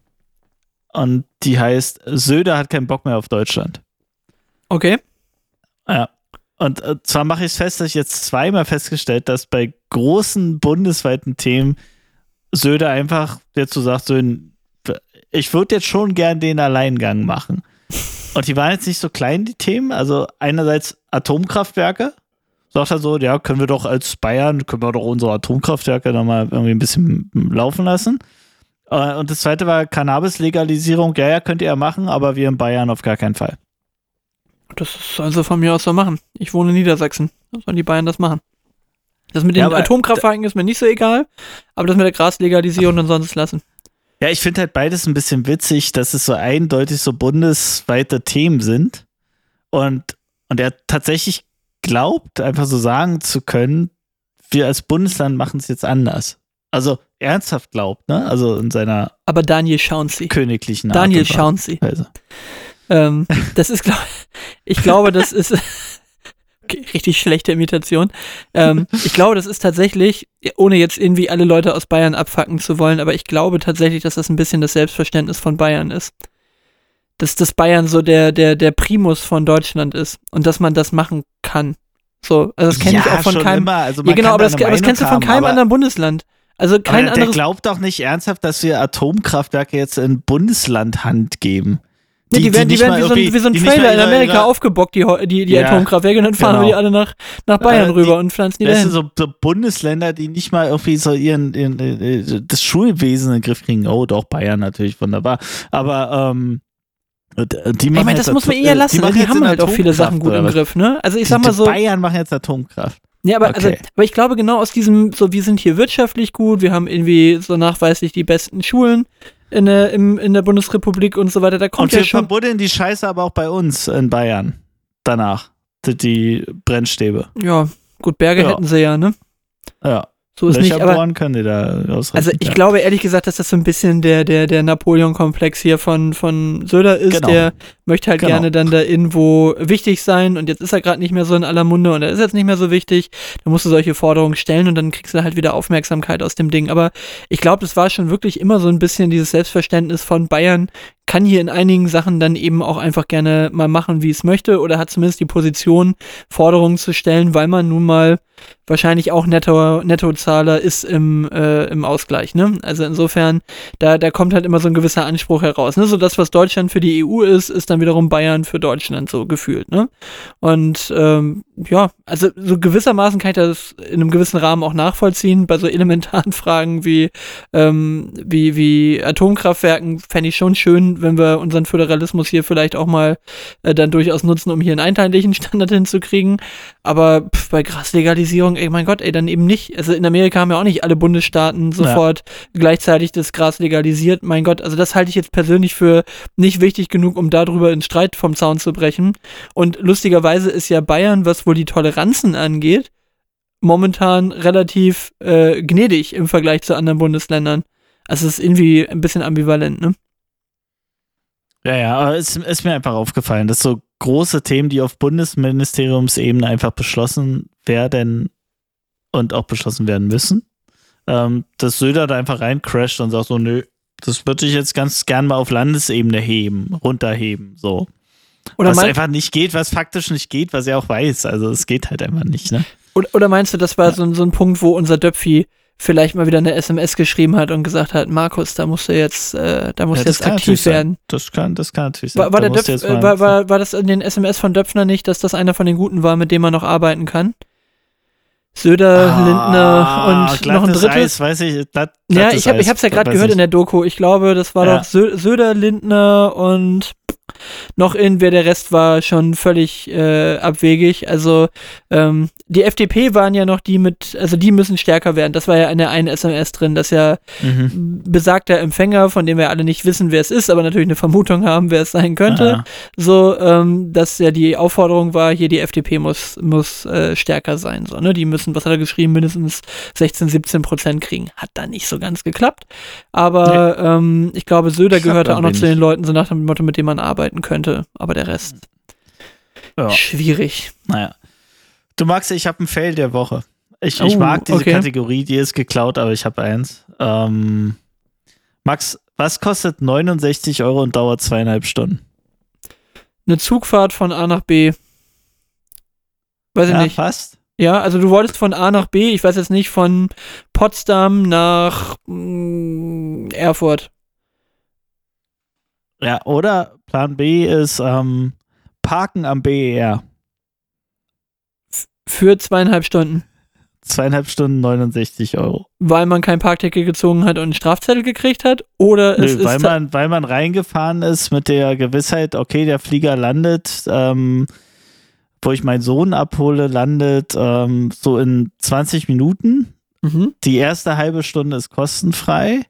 [SPEAKER 3] und die heißt, Söder hat keinen Bock mehr auf Deutschland.
[SPEAKER 2] Okay.
[SPEAKER 3] Ja. Und äh, zwar mache ich es fest, dass ich jetzt zweimal festgestellt, dass bei großen bundesweiten Themen Söder einfach jetzt so sagt, so ein, ich würde jetzt schon gern den Alleingang machen. Und die waren jetzt nicht so klein, die Themen. Also einerseits Atomkraftwerke. Sagt er so, ja, können wir doch als Bayern, können wir doch unsere Atomkraftwerke noch mal irgendwie ein bisschen laufen lassen. Äh, Und das zweite war Cannabis-Legalisierung. Ja, ja, könnt ihr ja machen, aber wir in Bayern auf gar keinen Fall.
[SPEAKER 2] Das sollen sie von mir aus so machen. Ich wohne in Niedersachsen. Da sollen die Bayern das machen. Das mit den
[SPEAKER 3] Ja,
[SPEAKER 2] Atomkraftwerken ist mir nicht so egal, aber das mit der Graslegalisierung, dann sollen sie es lassen.
[SPEAKER 3] Ja, ich finde halt beides ein bisschen witzig, dass es so eindeutig so bundesweite Themen sind. Und, und er tatsächlich glaubt, einfach so sagen zu können, wir als Bundesland machen es jetzt anders. Also ernsthaft glaubt, ne? Also in seiner
[SPEAKER 2] Aber Daniel schauen Sie.
[SPEAKER 3] königlichen
[SPEAKER 2] Daniel Sie.
[SPEAKER 3] Weise.
[SPEAKER 2] Ähm, das ist, glaub, ich glaube, das ist okay, richtig schlechte Imitation. Ähm, ich glaube, das ist tatsächlich, ohne jetzt irgendwie alle Leute aus Bayern abfacken zu wollen, aber ich glaube tatsächlich, dass das ein bisschen das Selbstverständnis von Bayern ist. Dass das Bayern so der, der, der Primus von Deutschland ist und dass man das machen kann. So, also das kenne ich
[SPEAKER 3] Ja,
[SPEAKER 2] auch von keinem.
[SPEAKER 3] Immer. Also
[SPEAKER 2] Ja, genau, aber
[SPEAKER 3] da
[SPEAKER 2] das, aber das kennst du von keinem anderen Bundesland. Also kein
[SPEAKER 3] aber der
[SPEAKER 2] anderes.
[SPEAKER 3] glaubt doch nicht ernsthaft, dass wir Atomkraftwerke jetzt in Bundeslandhand geben.
[SPEAKER 2] Nee, die, werden, die, werden wie so, ein, wie so ein
[SPEAKER 3] die
[SPEAKER 2] Trailer in Amerika
[SPEAKER 3] ihre-
[SPEAKER 2] aufgebockt, die, die, die
[SPEAKER 3] Ja,
[SPEAKER 2] Atomkraftwerke, und dann fahren
[SPEAKER 3] genau.
[SPEAKER 2] wir die alle nach, nach Bayern
[SPEAKER 3] Äh, die-
[SPEAKER 2] rüber und pflanzen die
[SPEAKER 3] du,
[SPEAKER 2] dahin.
[SPEAKER 3] so, so Bundesländer, die nicht mal irgendwie so ihren, ihren äh, das Schulwesen in den Griff kriegen. Oh, doch, Bayern natürlich, wunderbar. Aber ähm, die
[SPEAKER 2] Ich meine, das muss man eher
[SPEAKER 3] äh,
[SPEAKER 2] lassen, die,
[SPEAKER 3] jetzt
[SPEAKER 2] haben halt auch viele Sachen gut im? Griff, ne? Also ich
[SPEAKER 3] Die-
[SPEAKER 2] sag mal
[SPEAKER 3] die
[SPEAKER 2] so,
[SPEAKER 3] Bayern machen jetzt Atomkraft.
[SPEAKER 2] ja, aber, also,
[SPEAKER 3] okay.
[SPEAKER 2] aber ich glaube genau aus diesem, so wir sind hier wirtschaftlich gut, wir haben irgendwie so nachweislich die besten Schulen in der, im, in der Bundesrepublik und so weiter, da kommt
[SPEAKER 3] Und
[SPEAKER 2] ja
[SPEAKER 3] wir
[SPEAKER 2] schon,
[SPEAKER 3] verbuddeln die Scheiße aber auch bei uns in Bayern. Danach. Die, die Brennstäbe.
[SPEAKER 2] ja, gut, Berge
[SPEAKER 3] Ja.
[SPEAKER 2] hätten sie ja, ne?
[SPEAKER 3] Ja.
[SPEAKER 2] So ist
[SPEAKER 3] Löcher
[SPEAKER 2] nicht, aber
[SPEAKER 3] bohren können die da ausreichen.
[SPEAKER 2] Also ich
[SPEAKER 3] ja.
[SPEAKER 2] glaube ehrlich gesagt, dass das so ein bisschen der, der, der Napoleon-Komplex hier von, von Söder ist.
[SPEAKER 3] Genau.
[SPEAKER 2] Der möchte halt
[SPEAKER 3] Genau.
[SPEAKER 2] gerne dann da irgendwo wichtig sein und jetzt ist er gerade nicht mehr so in aller Munde und er ist jetzt nicht mehr so wichtig. Da musst du solche Forderungen stellen und dann kriegst du halt wieder Aufmerksamkeit aus dem Ding. Aber ich glaube, das war schon wirklich immer so ein bisschen dieses Selbstverständnis von Bayern kann hier in einigen Sachen dann eben auch einfach gerne mal machen, wie es möchte oder hat zumindest die Position, Forderungen zu stellen, weil man nun mal wahrscheinlich auch Netto, Nettozahler ist im, äh, im Ausgleich. Ne? Also insofern, da, da kommt halt immer so ein gewisser Anspruch heraus. Ne? So das, was Deutschland für die EU ist, ist dann wiederum Bayern für Deutschland so gefühlt. Ne? Und ähm, ja, also so gewissermaßen kann ich das in einem gewissen Rahmen auch nachvollziehen. Bei so elementaren Fragen wie, ähm, wie, wie Atomkraftwerken fände ich schon schön, wenn wir unseren Föderalismus hier vielleicht auch mal äh, dann durchaus nutzen, um hier einen einheitlichen Standard hinzukriegen. Aber pff, bei Graslegalisierung, ey, mein Gott, ey, dann eben nicht. Also in Amerika haben ja auch nicht alle Bundesstaaten sofort gleichzeitig das Gras legalisiert. Mein Gott, also das halte ich jetzt persönlich für nicht wichtig genug, um darüber in Streit vom Zaun zu brechen. Und lustigerweise ist ja Bayern, was wohl die Toleranzen angeht, momentan relativ äh, gnädig im Vergleich zu anderen Bundesländern. Also es ist irgendwie ein bisschen ambivalent, ne?
[SPEAKER 3] Ja, ja, aber es ist mir einfach aufgefallen, dass so große Themen, die auf Bundesministeriumsebene einfach beschlossen werden und auch beschlossen werden müssen, ähm, dass Söder da einfach reincrasht und sagt so, nö, Das würde ich jetzt ganz gern mal auf Landesebene heben, runterheben, so.
[SPEAKER 2] Oder,
[SPEAKER 3] was einfach nicht geht, was faktisch nicht geht, was er auch weiß. Also es geht halt einfach nicht, ne?
[SPEAKER 2] oder, meinst du, das war so, ein- so ein Punkt, wo unser Döpfi vielleicht mal wieder eine SMS geschrieben hat und gesagt hat, Markus, da musst du jetzt, äh, da musst
[SPEAKER 3] Ja,
[SPEAKER 2] jetzt aktiv werden.
[SPEAKER 3] Das kann, das kann natürlich sein.
[SPEAKER 2] War, war,
[SPEAKER 3] Da
[SPEAKER 2] Döpf, war, war, war das in den SMS von Döpfner nicht, dass das einer von den Guten war, mit dem man noch arbeiten kann? Söder, Lindner und noch ein
[SPEAKER 3] Ah,
[SPEAKER 2] drittes.
[SPEAKER 3] Eis, weiß ich. Glatt,
[SPEAKER 2] Ja, ich, hab, ich
[SPEAKER 3] Eis,
[SPEAKER 2] hab's ja gerade gehört in der Doku. Ich glaube, das war
[SPEAKER 3] Ja.
[SPEAKER 2] doch Sö Söder, Lindner und noch in, wer der Rest war, schon völlig äh, abwegig. Also ähm, die FDP waren ja noch die mit, also die müssen stärker werden. Das war ja in der einen SMS drin, dass ja
[SPEAKER 3] Mhm.
[SPEAKER 2] besagter Empfänger, von dem wir alle nicht wissen, wer es ist, aber natürlich eine Vermutung haben, wer es sein könnte.
[SPEAKER 3] Ah.
[SPEAKER 2] So, ähm, dass ja die Aufforderung war, hier die FDP muss, muss äh, stärker sein. So, ne? Die müssen, was hat er geschrieben, mindestens 16, 17 Prozent kriegen. Hat da nicht so ganz geklappt. Aber ähm, ich glaube, Söder gehörte auch noch zu den Leuten, so nach dem Motto, mit dem man arbeiten könnte. Aber der Rest,
[SPEAKER 3] Ja.
[SPEAKER 2] schwierig.
[SPEAKER 3] Naja. Du magst, ich habe ein Fail der Woche. Ich, ich
[SPEAKER 2] Oh,
[SPEAKER 3] mag diese
[SPEAKER 2] okay.
[SPEAKER 3] Kategorie, die ist geklaut, aber ich habe eins. Ähm, Max, was kostet 69 Euro und dauert zweieinhalb Stunden?
[SPEAKER 2] Eine Zugfahrt von A nach B. Weiß ich
[SPEAKER 3] Ja,
[SPEAKER 2] nicht.
[SPEAKER 3] fast.
[SPEAKER 2] Ja, also du wolltest von A nach B, ich weiß jetzt nicht, von Potsdam nach mm, Erfurt.
[SPEAKER 3] Ja, oder Plan B ist ähm, Parken am BER.
[SPEAKER 2] Für zweieinhalb Stunden.
[SPEAKER 3] Zweieinhalb Stunden 69 Euro.
[SPEAKER 2] Weil man kein Parkticket gezogen hat und einen Strafzettel gekriegt hat? Oder es
[SPEAKER 3] Nö, weil,
[SPEAKER 2] ist. ta-
[SPEAKER 3] man, weil man reingefahren ist mit der Gewissheit, okay, der Flieger landet, ähm, wo ich meinen Sohn abhole, landet ähm, so in 20 Minuten.
[SPEAKER 2] Mhm.
[SPEAKER 3] Die erste halbe Stunde ist kostenfrei.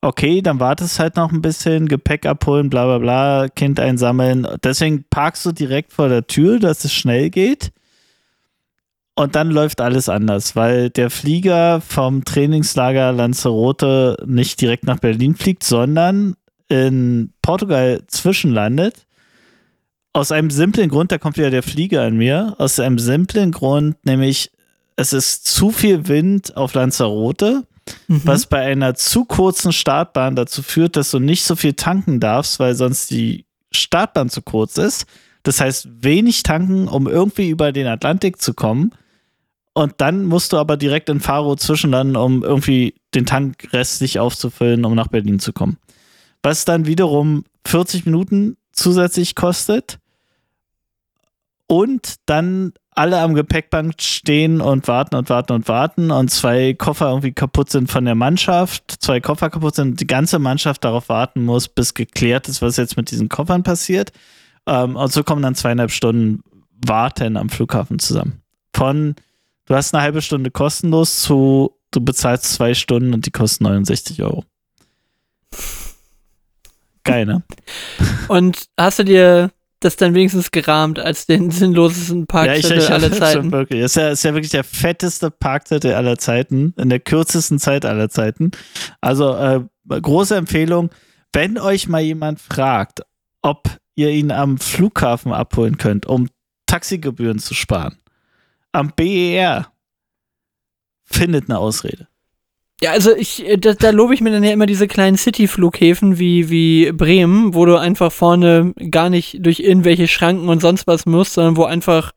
[SPEAKER 3] Okay, dann wartest halt noch ein bisschen, Gepäck abholen, bla bla bla, Kind einsammeln. Deswegen parkst du direkt vor der Tür, dass es schnell geht. Und dann läuft alles anders, weil der Flieger vom Trainingslager Lanzarote nicht direkt nach Berlin fliegt, sondern in Portugal zwischenlandet. Aus einem simplen Grund, da kommt wieder der Flieger in mir, aus einem simplen Grund, nämlich es ist zu viel Wind auf Lanzarote,
[SPEAKER 2] Mhm.
[SPEAKER 3] was bei einer zu kurzen Startbahn dazu führt, dass du nicht so viel tanken darfst, weil sonst die Startbahn zu kurz ist. Das heißt, wenig tanken, um irgendwie über den Atlantik zu kommen. Und dann musst du aber direkt in Faro zwischenlanden, um irgendwie den Tank restlich aufzufüllen, um nach Berlin zu kommen. Was dann wiederum 40 Minuten zusätzlich kostet. Und dann alle am Gepäckband stehen und warten und warten und warten und zwei Koffer irgendwie kaputt sind von der Mannschaft, zwei Koffer kaputt sind, und die ganze Mannschaft darauf warten muss, bis geklärt ist, was jetzt mit diesen Koffern passiert. Ähm, und so kommen dann zweieinhalb Stunden Warten am Flughafen zusammen. Von du hast eine halbe Stunde kostenlos zu du bezahlst zwei Stunden und die kosten 69 Euro. Geil, ne?
[SPEAKER 2] Und hast du dir das dann wenigstens gerahmt als den sinnlosesten Parkzettel aller
[SPEAKER 3] schon
[SPEAKER 2] Zeiten?
[SPEAKER 3] Wirklich. Ist ja, ist ja wirklich der fetteste Parkzettel aller Zeiten, in der kürzesten Zeit aller Zeiten. Also äh, große Empfehlung, wenn euch mal jemand fragt, ob ihr ihn am Flughafen abholen könnt, um Taxigebühren zu sparen, am BER findet eine Ausrede.
[SPEAKER 2] Ja, also ich, äh, da, da lobe ich mir dann ja immer diese kleinen City-Flughäfen wie, wie Bremen, wo du einfach vorne gar nicht durch irgendwelche Schranken und sonst was musst, sondern wo einfach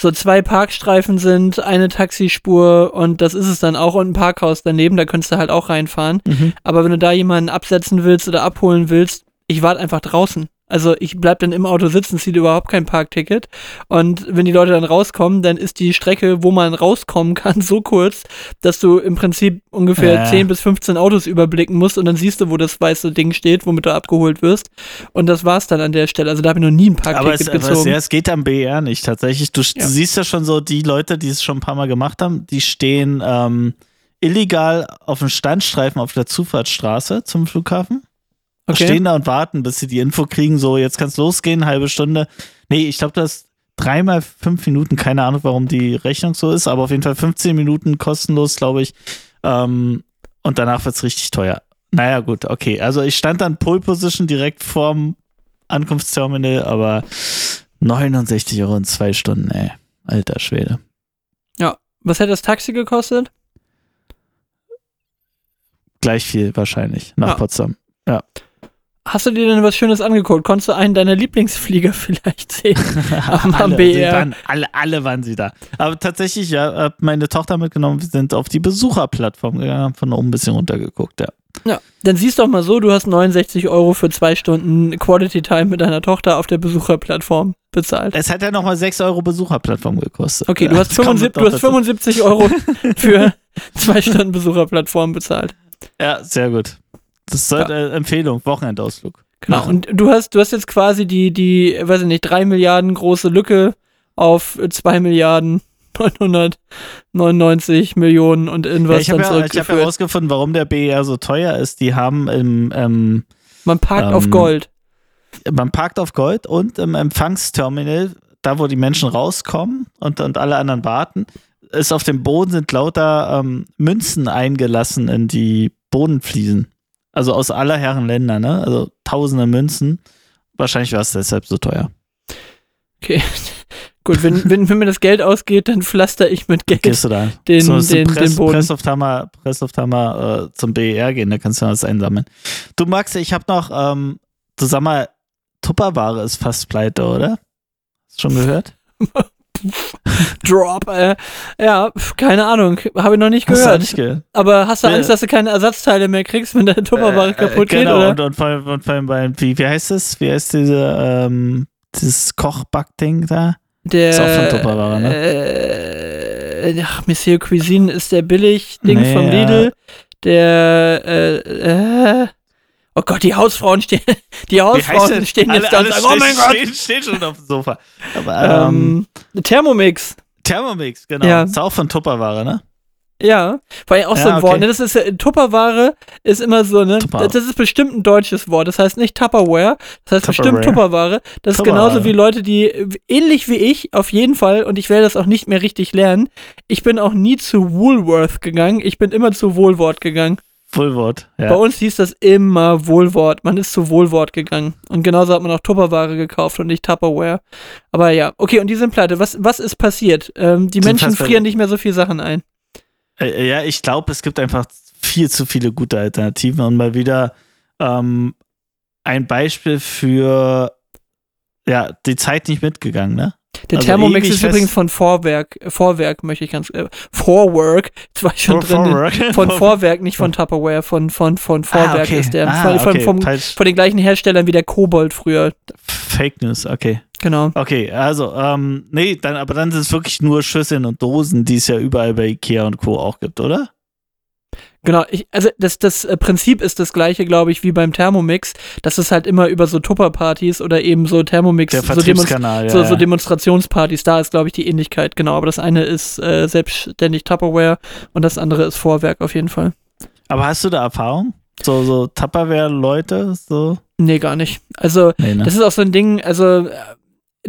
[SPEAKER 2] so zwei Parkstreifen sind, eine Taxispur und das ist es dann auch und ein Parkhaus daneben, da könntest du halt auch reinfahren. Aber wenn du da jemanden absetzen willst oder abholen willst, ich warte einfach draußen. Also ich bleib dann im Auto sitzen, ziehe überhaupt kein Parkticket. Und wenn die Leute dann rauskommen, dann ist die Strecke, wo man rauskommen kann, so kurz, dass du im Prinzip ungefähr
[SPEAKER 3] Ja.
[SPEAKER 2] 10 bis 15 Autos überblicken musst und dann siehst du, wo das weiße Ding steht, womit du abgeholt wirst. Und das war's dann an der Stelle. Also da habe ich noch nie ein
[SPEAKER 3] Aber
[SPEAKER 2] Parkticket
[SPEAKER 3] es, aber es,
[SPEAKER 2] gezogen.
[SPEAKER 3] ja, es geht am BER nicht tatsächlich. Du,
[SPEAKER 2] Ja.
[SPEAKER 3] du siehst ja schon so, die Leute, die es schon ein paar Mal gemacht haben, die stehen ähm, illegal auf dem Standstreifen auf der Zufahrtsstraße zum Flughafen.
[SPEAKER 2] Okay.
[SPEAKER 3] Stehen da und warten, bis sie die Info kriegen, so jetzt kann's losgehen, halbe Stunde. Nee, ich glaube, das dreimal fünf Minuten, keine Ahnung, warum die Rechnung so ist, aber auf jeden Fall 15 Minuten kostenlos, glaube ich. Ähm, und danach wird's richtig teuer. Naja, gut, okay. Also ich stand dann Pole Position direkt vorm Ankunftsterminal, aber 69 Euro in zwei Stunden, ey. Alter Schwede.
[SPEAKER 2] Was hätte das Taxi gekostet?
[SPEAKER 3] gleich viel wahrscheinlich nach
[SPEAKER 2] Ja.
[SPEAKER 3] Potsdam.
[SPEAKER 2] Hast du dir denn was Schönes angeguckt? Konntest du einen deiner Lieblingsflieger vielleicht sehen? Am-
[SPEAKER 3] alle,
[SPEAKER 2] BR.
[SPEAKER 3] waren, alle, alle waren sie da. Aber tatsächlich, ja, hab meine Tochter mitgenommen, wir sind auf die Besucherplattform gegangen, haben von oben ein bisschen runtergeguckt, ja.
[SPEAKER 2] Ja, dann siehst doch mal so, du hast 69 Euro für zwei Stunden Quality Time mit deiner Tochter auf der Besucherplattform bezahlt.
[SPEAKER 3] Es hat ja nochmal 6 Euro Besucherplattform gekostet.
[SPEAKER 2] Okay, du hast,
[SPEAKER 3] das kommt
[SPEAKER 2] 75,
[SPEAKER 3] noch
[SPEAKER 2] du hast
[SPEAKER 3] dazu.
[SPEAKER 2] 75 Euro für zwei Stunden Besucherplattform bezahlt.
[SPEAKER 3] Ja, sehr gut. Das ist halt, äh, Empfehlung, Wochenendausflug.
[SPEAKER 2] Genau.
[SPEAKER 3] Machen.
[SPEAKER 2] Und du hast, du hast jetzt quasi die, die, weiß ich nicht, drei Milliarden große Lücke auf zwei Milliarden 999 Millionen und
[SPEAKER 3] Ja,
[SPEAKER 2] irgendwas
[SPEAKER 3] ich habe
[SPEAKER 2] dann
[SPEAKER 3] ja, ich hab
[SPEAKER 2] zurückgeführt.
[SPEAKER 3] herausgefunden, warum der BER so teuer ist. Die haben im, ähm,
[SPEAKER 2] Man parkt auf
[SPEAKER 3] ähm,
[SPEAKER 2] Gold.
[SPEAKER 3] man parkt auf Gold und im Empfangsterminal, da wo die Menschen rauskommen und, und alle anderen warten, ist auf dem Boden sind lauter ähm, Münzen eingelassen in die Bodenfliesen. Also aus aller Herren Länder, ne? Also tausende Münzen. Wahrscheinlich war es deshalb so teuer.
[SPEAKER 2] Okay. Gut, wenn, wenn, wenn mir das Geld ausgeht, dann pflaster ich mit Geld.
[SPEAKER 3] Gehst du da?
[SPEAKER 2] Den-
[SPEAKER 3] so,
[SPEAKER 2] den- den Boden.
[SPEAKER 3] Pressofthammer, Pressofthammer äh, zum BER gehen, da kannst du was einsammeln. Du Max, ich habe noch, ähm, du sag mal, Tupperware ist fast pleite, oder? Hast du schon gehört?
[SPEAKER 2] Drop, äh, ja, keine Ahnung, habe ich noch nicht
[SPEAKER 3] Hast
[SPEAKER 2] gehört.
[SPEAKER 3] nicht gehört?
[SPEAKER 2] Aber hast du
[SPEAKER 3] Ja.
[SPEAKER 2] Angst, dass du keine Ersatzteile mehr kriegst, wenn deine Tupperware
[SPEAKER 3] Äh,
[SPEAKER 2] kaputt
[SPEAKER 3] äh, genau,
[SPEAKER 2] geht, oder?
[SPEAKER 3] Und, und, vor allem, und vor allem bei, wie, wie heißt das? Wie heißt diese, ähm, dieses Kochbackding da?
[SPEAKER 2] Der,
[SPEAKER 3] Ist auch von Tupperware, ne?
[SPEAKER 2] Äh, ach, Monsieur Cuisine ist der Billig-Ding
[SPEAKER 3] Nee,
[SPEAKER 2] vom
[SPEAKER 3] ja.
[SPEAKER 2] Lidl. Der, äh, äh, oh Gott, die Hausfrauen stehen, die Hausfrauen stehen jetzt
[SPEAKER 3] Alle-
[SPEAKER 2] da und sagen, oh mein
[SPEAKER 3] stehen,
[SPEAKER 2] Gott,
[SPEAKER 3] Stehen, stehen schon auf dem Sofa. Aber, ähm,
[SPEAKER 2] ähm, Thermomix.
[SPEAKER 3] Thermomix, genau.
[SPEAKER 2] Ja.
[SPEAKER 3] Ist auch von Tupperware, ne?
[SPEAKER 2] Ja, vor allem auch so
[SPEAKER 3] Ja,
[SPEAKER 2] ein Wort.
[SPEAKER 3] okay.
[SPEAKER 2] Ne? Das ist ja, Tupperware ist immer so, ne?
[SPEAKER 3] Tupper.
[SPEAKER 2] Das ist bestimmt ein deutsches Wort. Das heißt nicht Tupperware, das heißt bestimmt
[SPEAKER 3] Tupperware.
[SPEAKER 2] Tupperware. Das ist
[SPEAKER 3] Tupperware.
[SPEAKER 2] genauso wie Leute, die äh, ähnlich wie ich, auf jeden Fall, und ich werde das auch nicht mehr richtig lernen. Ich bin auch nie zu Woolworth gegangen, ich bin immer zu Wohlwort gegangen.
[SPEAKER 3] Wohlwort.
[SPEAKER 2] Bei
[SPEAKER 3] Ja.
[SPEAKER 2] uns hieß das immer Wohlwort. Man ist zu Wohlwort gegangen. Und genauso hat man auch Tupperware gekauft und nicht Tupperware. Aber ja, okay, und die sind pleite. Was, was ist passiert? Ähm, die Menschen frieren nicht mehr so viel Sachen ein.
[SPEAKER 3] Äh, ja, ich glaube, es gibt einfach viel zu viele gute Alternativen und mal wieder ähm, ein Beispiel für ja, die Zeit nicht mitgegangen, ne?
[SPEAKER 2] Der
[SPEAKER 3] Also
[SPEAKER 2] Thermomix ist übrigens von Vorwerk. Vorwerk möchte ich ganz. Äh, Vorwork. Jetzt war ich schon
[SPEAKER 3] For-
[SPEAKER 2] drin.
[SPEAKER 3] Forward.
[SPEAKER 2] Von Vorwerk, nicht von Tupperware. Von, von, von Vorwerk
[SPEAKER 3] ah, okay.
[SPEAKER 2] ist der.
[SPEAKER 3] Ah,
[SPEAKER 2] von,
[SPEAKER 3] okay.
[SPEAKER 2] vom, von den gleichen Herstellern wie der Kobold früher.
[SPEAKER 3] Fake News, okay.
[SPEAKER 2] Genau.
[SPEAKER 3] Okay, also, ähm, nee, dann, aber dann sind es wirklich nur Schüsseln und Dosen, die es ja überall bei Ikea und Co. auch gibt, oder?
[SPEAKER 2] Genau. Ich, also das, das äh, Prinzip ist das gleiche, glaube ich, wie beim Thermomix. Das ist halt immer über so Tupperpartys oder eben so Thermomix,
[SPEAKER 3] Der
[SPEAKER 2] so, Demonst
[SPEAKER 3] ja.
[SPEAKER 2] so, so. Demonstrationspartys. Da ist, glaube ich, die Ähnlichkeit. Genau. Aber das eine ist äh, selbstständig Tupperware und das andere ist Vorwerk auf jeden Fall.
[SPEAKER 3] aber hast du da Erfahrung? So, so Tupperware-Leute? So?
[SPEAKER 2] Nee, gar nicht. Also,
[SPEAKER 3] Nee, ne?
[SPEAKER 2] Das ist auch so ein Ding, also äh,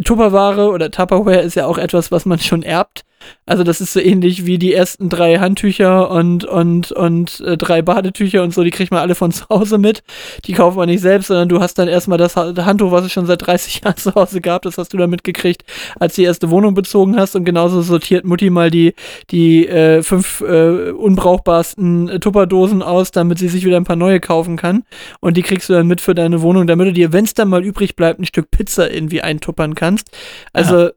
[SPEAKER 2] Tupperware oder Tupperware ist ja auch etwas, was man schon erbt. Also das ist so ähnlich wie die ersten drei Handtücher und, und, und äh, drei Badetücher und so, die kriegt man alle von zu Hause mit. Die kauft man nicht selbst, sondern du hast dann erstmal das Ha- Handtuch, was es schon seit 30 Jahren zu Hause gab, das hast du dann mitgekriegt, als die erste Wohnung bezogen hast und genauso sortiert Mutti mal die, die äh, fünf äh, unbrauchbarsten äh, Tupperdosen aus, damit sie sich wieder ein paar neue kaufen kann. Und die kriegst du dann mit für deine Wohnung, damit du dir, wenn es dann mal übrig bleibt, ein Stück Pizza irgendwie eintuppern kannst. Also,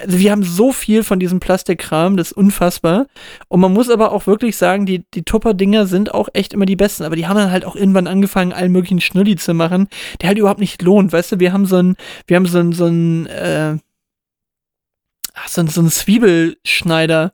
[SPEAKER 2] also wir haben so viel von diesem Plastikkram, das ist unfassbar. Und man muss aber auch wirklich sagen, die, die Tupper-Dinger sind auch echt immer die besten. Aber die haben dann halt auch irgendwann angefangen, allen möglichen Schnulli zu machen, der halt überhaupt nicht lohnt. Weißt du, wir haben so ein, wir haben so ein, so ein, äh, so ein, so ein Zwiebelschneider.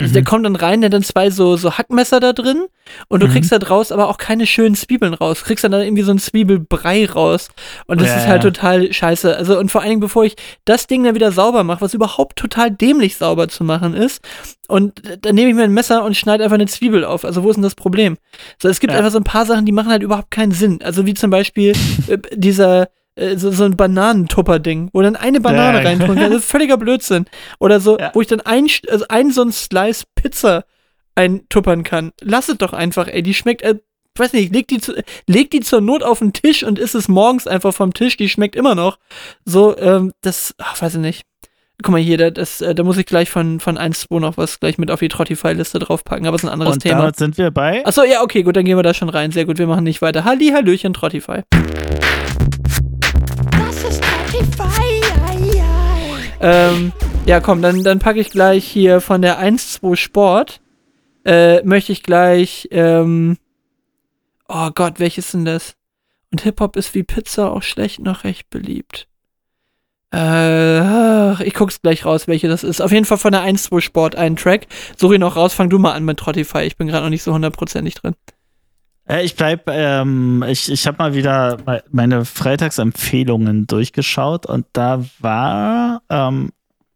[SPEAKER 3] Mhm.
[SPEAKER 2] Der kommt dann rein, der hat dann zwei so, so Hackmesser da drin und du
[SPEAKER 3] Mhm.
[SPEAKER 2] kriegst da draus aber auch keine schönen Zwiebeln raus. Du kriegst dann, dann irgendwie so ein Zwiebelbrei raus. Und das
[SPEAKER 3] Ja,
[SPEAKER 2] ist halt
[SPEAKER 3] ja.
[SPEAKER 2] total scheiße. Also, und vor allen Dingen, bevor ich das Ding dann wieder sauber mache, was überhaupt total dämlich sauber zu machen ist, und dann nehme ich mir ein Messer und schneide einfach eine Zwiebel auf. Also, wo ist denn das Problem? So, es gibt
[SPEAKER 3] Ja.
[SPEAKER 2] einfach so ein paar Sachen, die machen halt überhaupt keinen Sinn. Also, wie zum Beispiel äh, dieser, äh, so, so ein Bananentupper-Ding, wo dann eine Banane
[SPEAKER 3] Ja,
[SPEAKER 2] reintun kann. Das ist völliger Blödsinn. Oder so,
[SPEAKER 3] Ja.
[SPEAKER 2] wo ich dann ein, also einen so ein Slice Pizza eintuppern kann. Lass es doch einfach, ey. Die schmeckt, äh, weiß nicht, leg die, zu, leg die zur Not auf den Tisch und isst es morgens einfach vom Tisch. Die schmeckt immer noch. So, ähm, das, ach, weiß ich nicht. Guck mal hier, da, das, äh, da muss ich gleich von, von 1, 2 noch was gleich mit auf die Trottify-Liste draufpacken, aber es ist ein anderes
[SPEAKER 3] Und
[SPEAKER 2] Thema.
[SPEAKER 3] damit sind wir bei.
[SPEAKER 2] Achso, ja, okay, gut, dann gehen wir da schon rein. Sehr gut, wir machen nicht weiter. Halli, Hallöchen, Trottify. Ähm, ja, komm, dann, dann packe ich gleich hier von der 1-2 Sport. Äh, möchte ich gleich, ähm, oh Gott, welches denn das? Und Hip-Hop ist wie Pizza auch schlecht noch recht beliebt. Äh, ich guck's gleich raus, welche das ist. Auf jeden Fall von der 1-2 Sport einen Track. Suche ich noch raus, fang du mal an mit Trottify. Ich bin gerade noch nicht so hundertprozentig drin.
[SPEAKER 3] Äh, ich bleib, ähm, ich, ich habe mal wieder me- meine Freitagsempfehlungen durchgeschaut und da war ähm,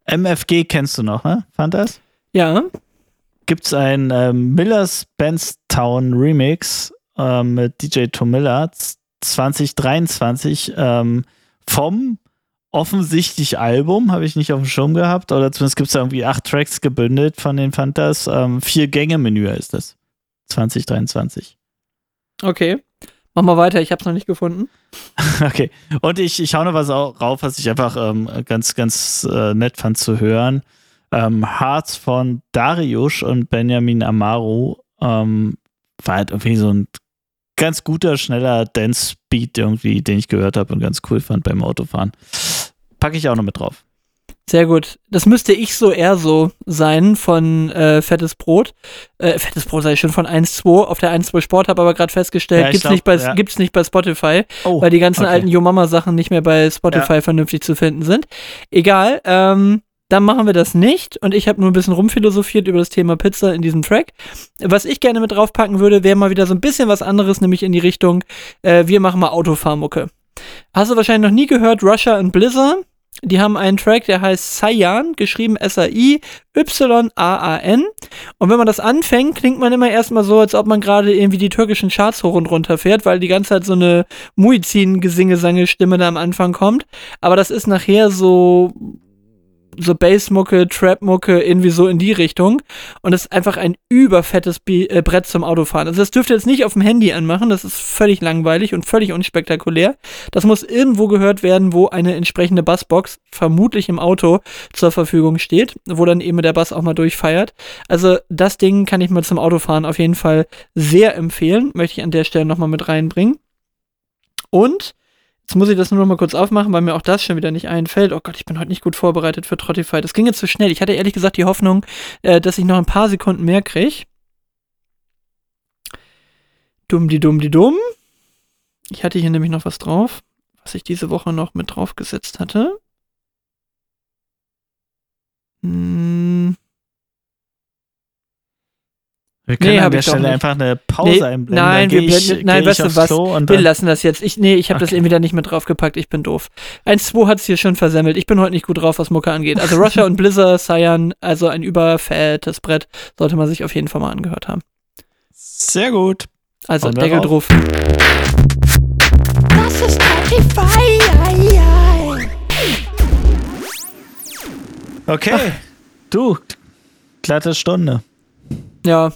[SPEAKER 3] MFG kennst du noch, ne? Fand das?
[SPEAKER 2] Ja,
[SPEAKER 3] Gibt's ein ähm, Miller's Bandstown Remix ähm, mit DJ Tom Miller z- 2023 ähm, vom offensichtlich Album, habe ich nicht auf dem Schirm gehabt, oder zumindest gibt's da irgendwie acht Tracks gebündelt von den Fantas. Ähm, vier Gänge-Menü ist das. 2023.
[SPEAKER 2] okay. Mach mal weiter, ich hab's noch nicht gefunden.
[SPEAKER 3] Okay. Und ich, ich hau noch was au- rauf, was ich einfach ähm, ganz, ganz äh, nett fand zu hören. Ähm, Hearts von Darius und Benjamin Amaru ähm, war halt irgendwie so ein ganz guter, schneller Dance-Beat irgendwie, den ich gehört habe und ganz cool fand beim Autofahren. Packe ich auch noch mit drauf.
[SPEAKER 2] Sehr gut. Das müsste ich so eher so sein von äh, Fettes Brot. Äh, Fettes Brot sei schon von 1.2 auf der 1.2 Sport, habe aber gerade festgestellt,
[SPEAKER 3] Ja,
[SPEAKER 2] gibt's,
[SPEAKER 3] glaub,
[SPEAKER 2] nicht bei,
[SPEAKER 3] ja.
[SPEAKER 2] gibt's nicht bei Spotify,
[SPEAKER 3] Oh,
[SPEAKER 2] weil die ganzen
[SPEAKER 3] okay.
[SPEAKER 2] alten Yo Mama Sachen nicht mehr bei Spotify vernünftig zu finden sind. Egal, ähm, dann machen wir das nicht und ich habe nur ein bisschen rumphilosophiert über das Thema Pizza in diesem Track. Was ich gerne mit draufpacken würde, wäre mal wieder so ein bisschen was anderes, nämlich in die Richtung, äh, wir machen mal Autofahrmucke. Hast du wahrscheinlich noch nie gehört, Russia und Blizzard? Die haben einen Track, der heißt Cyan, geschrieben S-A-I-Y-A-A-N. Und wenn man das anfängt, klingt man immer erstmal so, als ob man gerade irgendwie die türkischen Charts hoch und runter fährt, weil die ganze Zeit so eine Muizin-Gesingesange-Stimme da am Anfang kommt. Aber das ist nachher so so Bassmucke, Trapmucke, irgendwie so in die Richtung. Und es ist einfach ein überfettes Bi äh, Brett zum Autofahren. Also das dürft ihr jetzt nicht auf dem Handy anmachen, das ist völlig langweilig und völlig unspektakulär. Das muss irgendwo gehört werden, wo eine entsprechende Bassbox, vermutlich im Auto, zur Verfügung steht, wo dann eben der Bass auch mal durchfeiert. Also das Ding kann ich mal zum Autofahren auf jeden Fall sehr empfehlen. Möchte ich an der Stelle nochmal mit reinbringen. Und Jetzt muss ich das nur noch mal kurz aufmachen, weil mir auch das schon wieder nicht einfällt. Oh Gott, ich bin heute nicht gut vorbereitet für Trottify. Das ging jetzt zu schnell. Ich hatte ehrlich gesagt die Hoffnung, äh, dass ich noch ein paar Sekunden mehr kriege. Dumm, die dumm, die dumm. Ich hatte hier nämlich noch was drauf, was ich diese Woche noch mit draufgesetzt hatte. Hm,
[SPEAKER 3] Wir können
[SPEAKER 2] Nee,
[SPEAKER 3] an
[SPEAKER 2] hab
[SPEAKER 3] der
[SPEAKER 2] ich
[SPEAKER 3] Stelle einfach eine Pause
[SPEAKER 2] Nee,
[SPEAKER 3] einblenden.
[SPEAKER 2] nein, wir
[SPEAKER 3] ich,
[SPEAKER 2] blenden-
[SPEAKER 3] geh
[SPEAKER 2] nein,
[SPEAKER 3] ich
[SPEAKER 2] weißt du was? Wir lassen das jetzt. Ich, nee, ich habe das
[SPEAKER 3] Okay.
[SPEAKER 2] eben wieder nicht mit draufgepackt. Ich bin doof. 1-2 hat es hier schon versemmelt. Ich bin heute nicht gut drauf, was Mucke angeht. Also Russia und Blizzard, Cyan, also ein überfettes Brett, sollte man sich auf jeden Fall mal angehört haben.
[SPEAKER 3] Sehr gut.
[SPEAKER 2] Also
[SPEAKER 3] wir
[SPEAKER 2] Deckel
[SPEAKER 3] drauf.
[SPEAKER 6] Das ist Spotify.
[SPEAKER 3] Okay. Du, glatte Stunde.
[SPEAKER 2] Ja,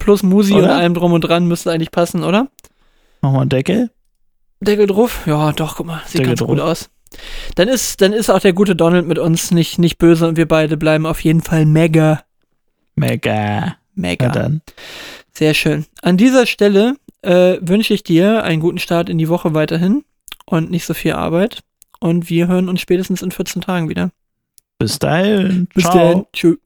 [SPEAKER 2] plus Musi und
[SPEAKER 3] Oder?
[SPEAKER 2] allem drum und dran müsste eigentlich passen, oder?
[SPEAKER 3] Nochmal einen Deckel.
[SPEAKER 2] Deckel drauf? Ja, doch, guck mal, sieht
[SPEAKER 3] Deckel
[SPEAKER 2] ganz gut
[SPEAKER 3] drauf.
[SPEAKER 2] aus. Dann ist, dann ist auch der gute Donald mit uns nicht, nicht böse und wir beide bleiben auf jeden Fall mega,
[SPEAKER 3] Mega.
[SPEAKER 2] mega.
[SPEAKER 3] Na dann.
[SPEAKER 2] Sehr schön. An dieser Stelle äh, wünsche ich dir einen guten Start in die Woche weiterhin und nicht so viel Arbeit. Und wir hören uns spätestens in 14 Tagen wieder.
[SPEAKER 3] Bis dahin.
[SPEAKER 2] Bis
[SPEAKER 3] Ciao.
[SPEAKER 2] dann. Tschüss.